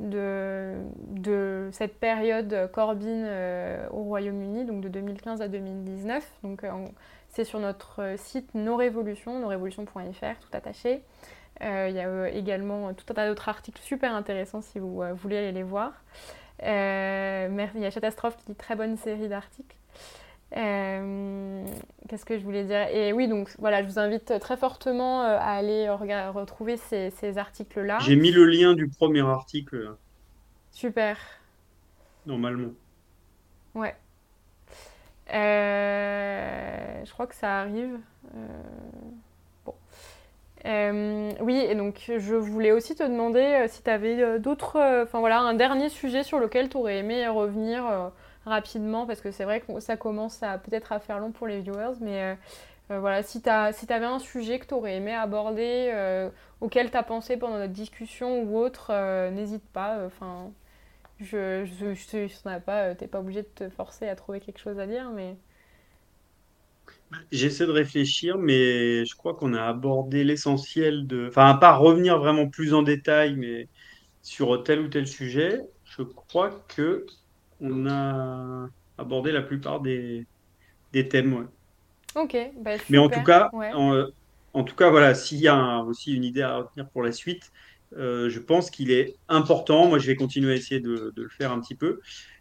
de cette période Corbyn euh, au Royaume-Uni, donc de 2015 à 2019. Donc euh, c'est sur notre site Nos Révolutions, nosrévolutions.fr, tout attaché. Euh, il y a également tout un tas d'autres articles super intéressants si vous voulez aller les voir. il y a Catastrophe qui dit très bonne série d'articles. Euh, Qu'est-ce que je voulais dire? Et oui, donc voilà, je vous invite très fortement à aller retrouver ces, ces articles-là. J'ai mis le lien du premier article. Super. Normalement. Ouais. Euh, je crois que ça arrive. Euh, bon. Euh, oui, et donc je voulais aussi te demander si tu avais d'autres. Enfin voilà, un dernier sujet sur lequel tu aurais aimé revenir rapidement parce que c'est vrai que ça commence à peut-être à faire long pour les viewers, mais euh, euh, voilà, si tu si avais un sujet que tu aurais aimé aborder, euh, auquel tu as pensé pendant notre discussion ou autre, n'hésite pas. Enfin, je je, je, je pas, t'es pas obligé de te forcer à trouver quelque chose à dire, mais. J'essaie de réfléchir, mais je crois qu'on a abordé l'essentiel de. Enfin, à part revenir vraiment plus en détail, mais sur tel ou tel sujet, je crois que on a abordé la plupart des, des thèmes. Ouais. Ok, bah, mais en tout cas, ouais. en, en, tout cas, voilà, s'il y a un, aussi une idée à retenir pour la suite, je pense qu'il est important, moi je vais continuer à essayer de, le faire un petit peu,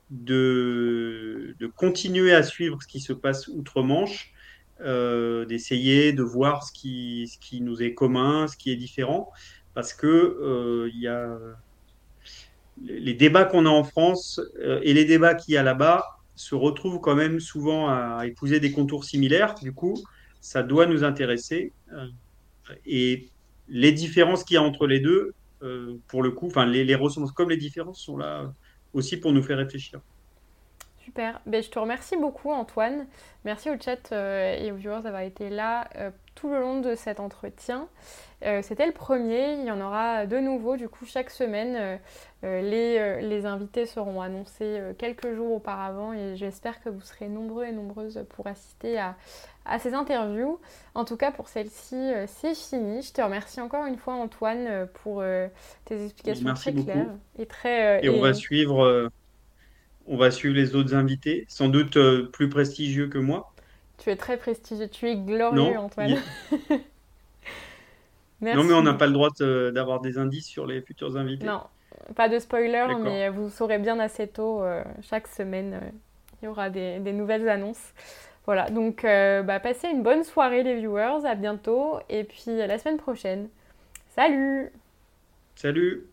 de, de, continuer à suivre ce qui se passe outre-Manche, d'essayer de voir ce qui, ce qui nous est commun, ce qui est différent, parce que il y a les débats qu'on a en France et les débats qu'il y a là-bas se retrouvent quand même souvent à épouser des contours similaires. Du coup, ça doit nous intéresser. Et les différences qu'il y a entre les deux, euh, pour le coup, les, ressemblances comme les différences sont là aussi pour nous faire réfléchir. Super. Ben, je te remercie beaucoup, Antoine. Merci au chat euh, et aux viewers d'avoir été là euh, tout le long de cet entretien. C'était le premier, il y en aura de nouveaux du coup chaque semaine. les, les, invités seront annoncés quelques jours auparavant et j'espère que vous serez nombreux et nombreuses pour assister à, à ces interviews. En tout cas, pour celle-ci, euh, c'est fini. Je te remercie encore une fois, Antoine, euh, pour euh, tes explications très claires et très. et, on va suivre, on va suivre les autres invités, sans doute plus prestigieux que moi. Tu es très prestigieux, tu es glorieux, Antoine. Non, mais on n'a pas le droit d'avoir des indices sur les futurs invités. Non, pas de spoiler, mais vous saurez bien assez tôt, chaque semaine, il y aura des, des nouvelles annonces. Voilà, donc euh, bah, passez une bonne soirée les viewers, à bientôt et puis à la semaine prochaine. Salut Salut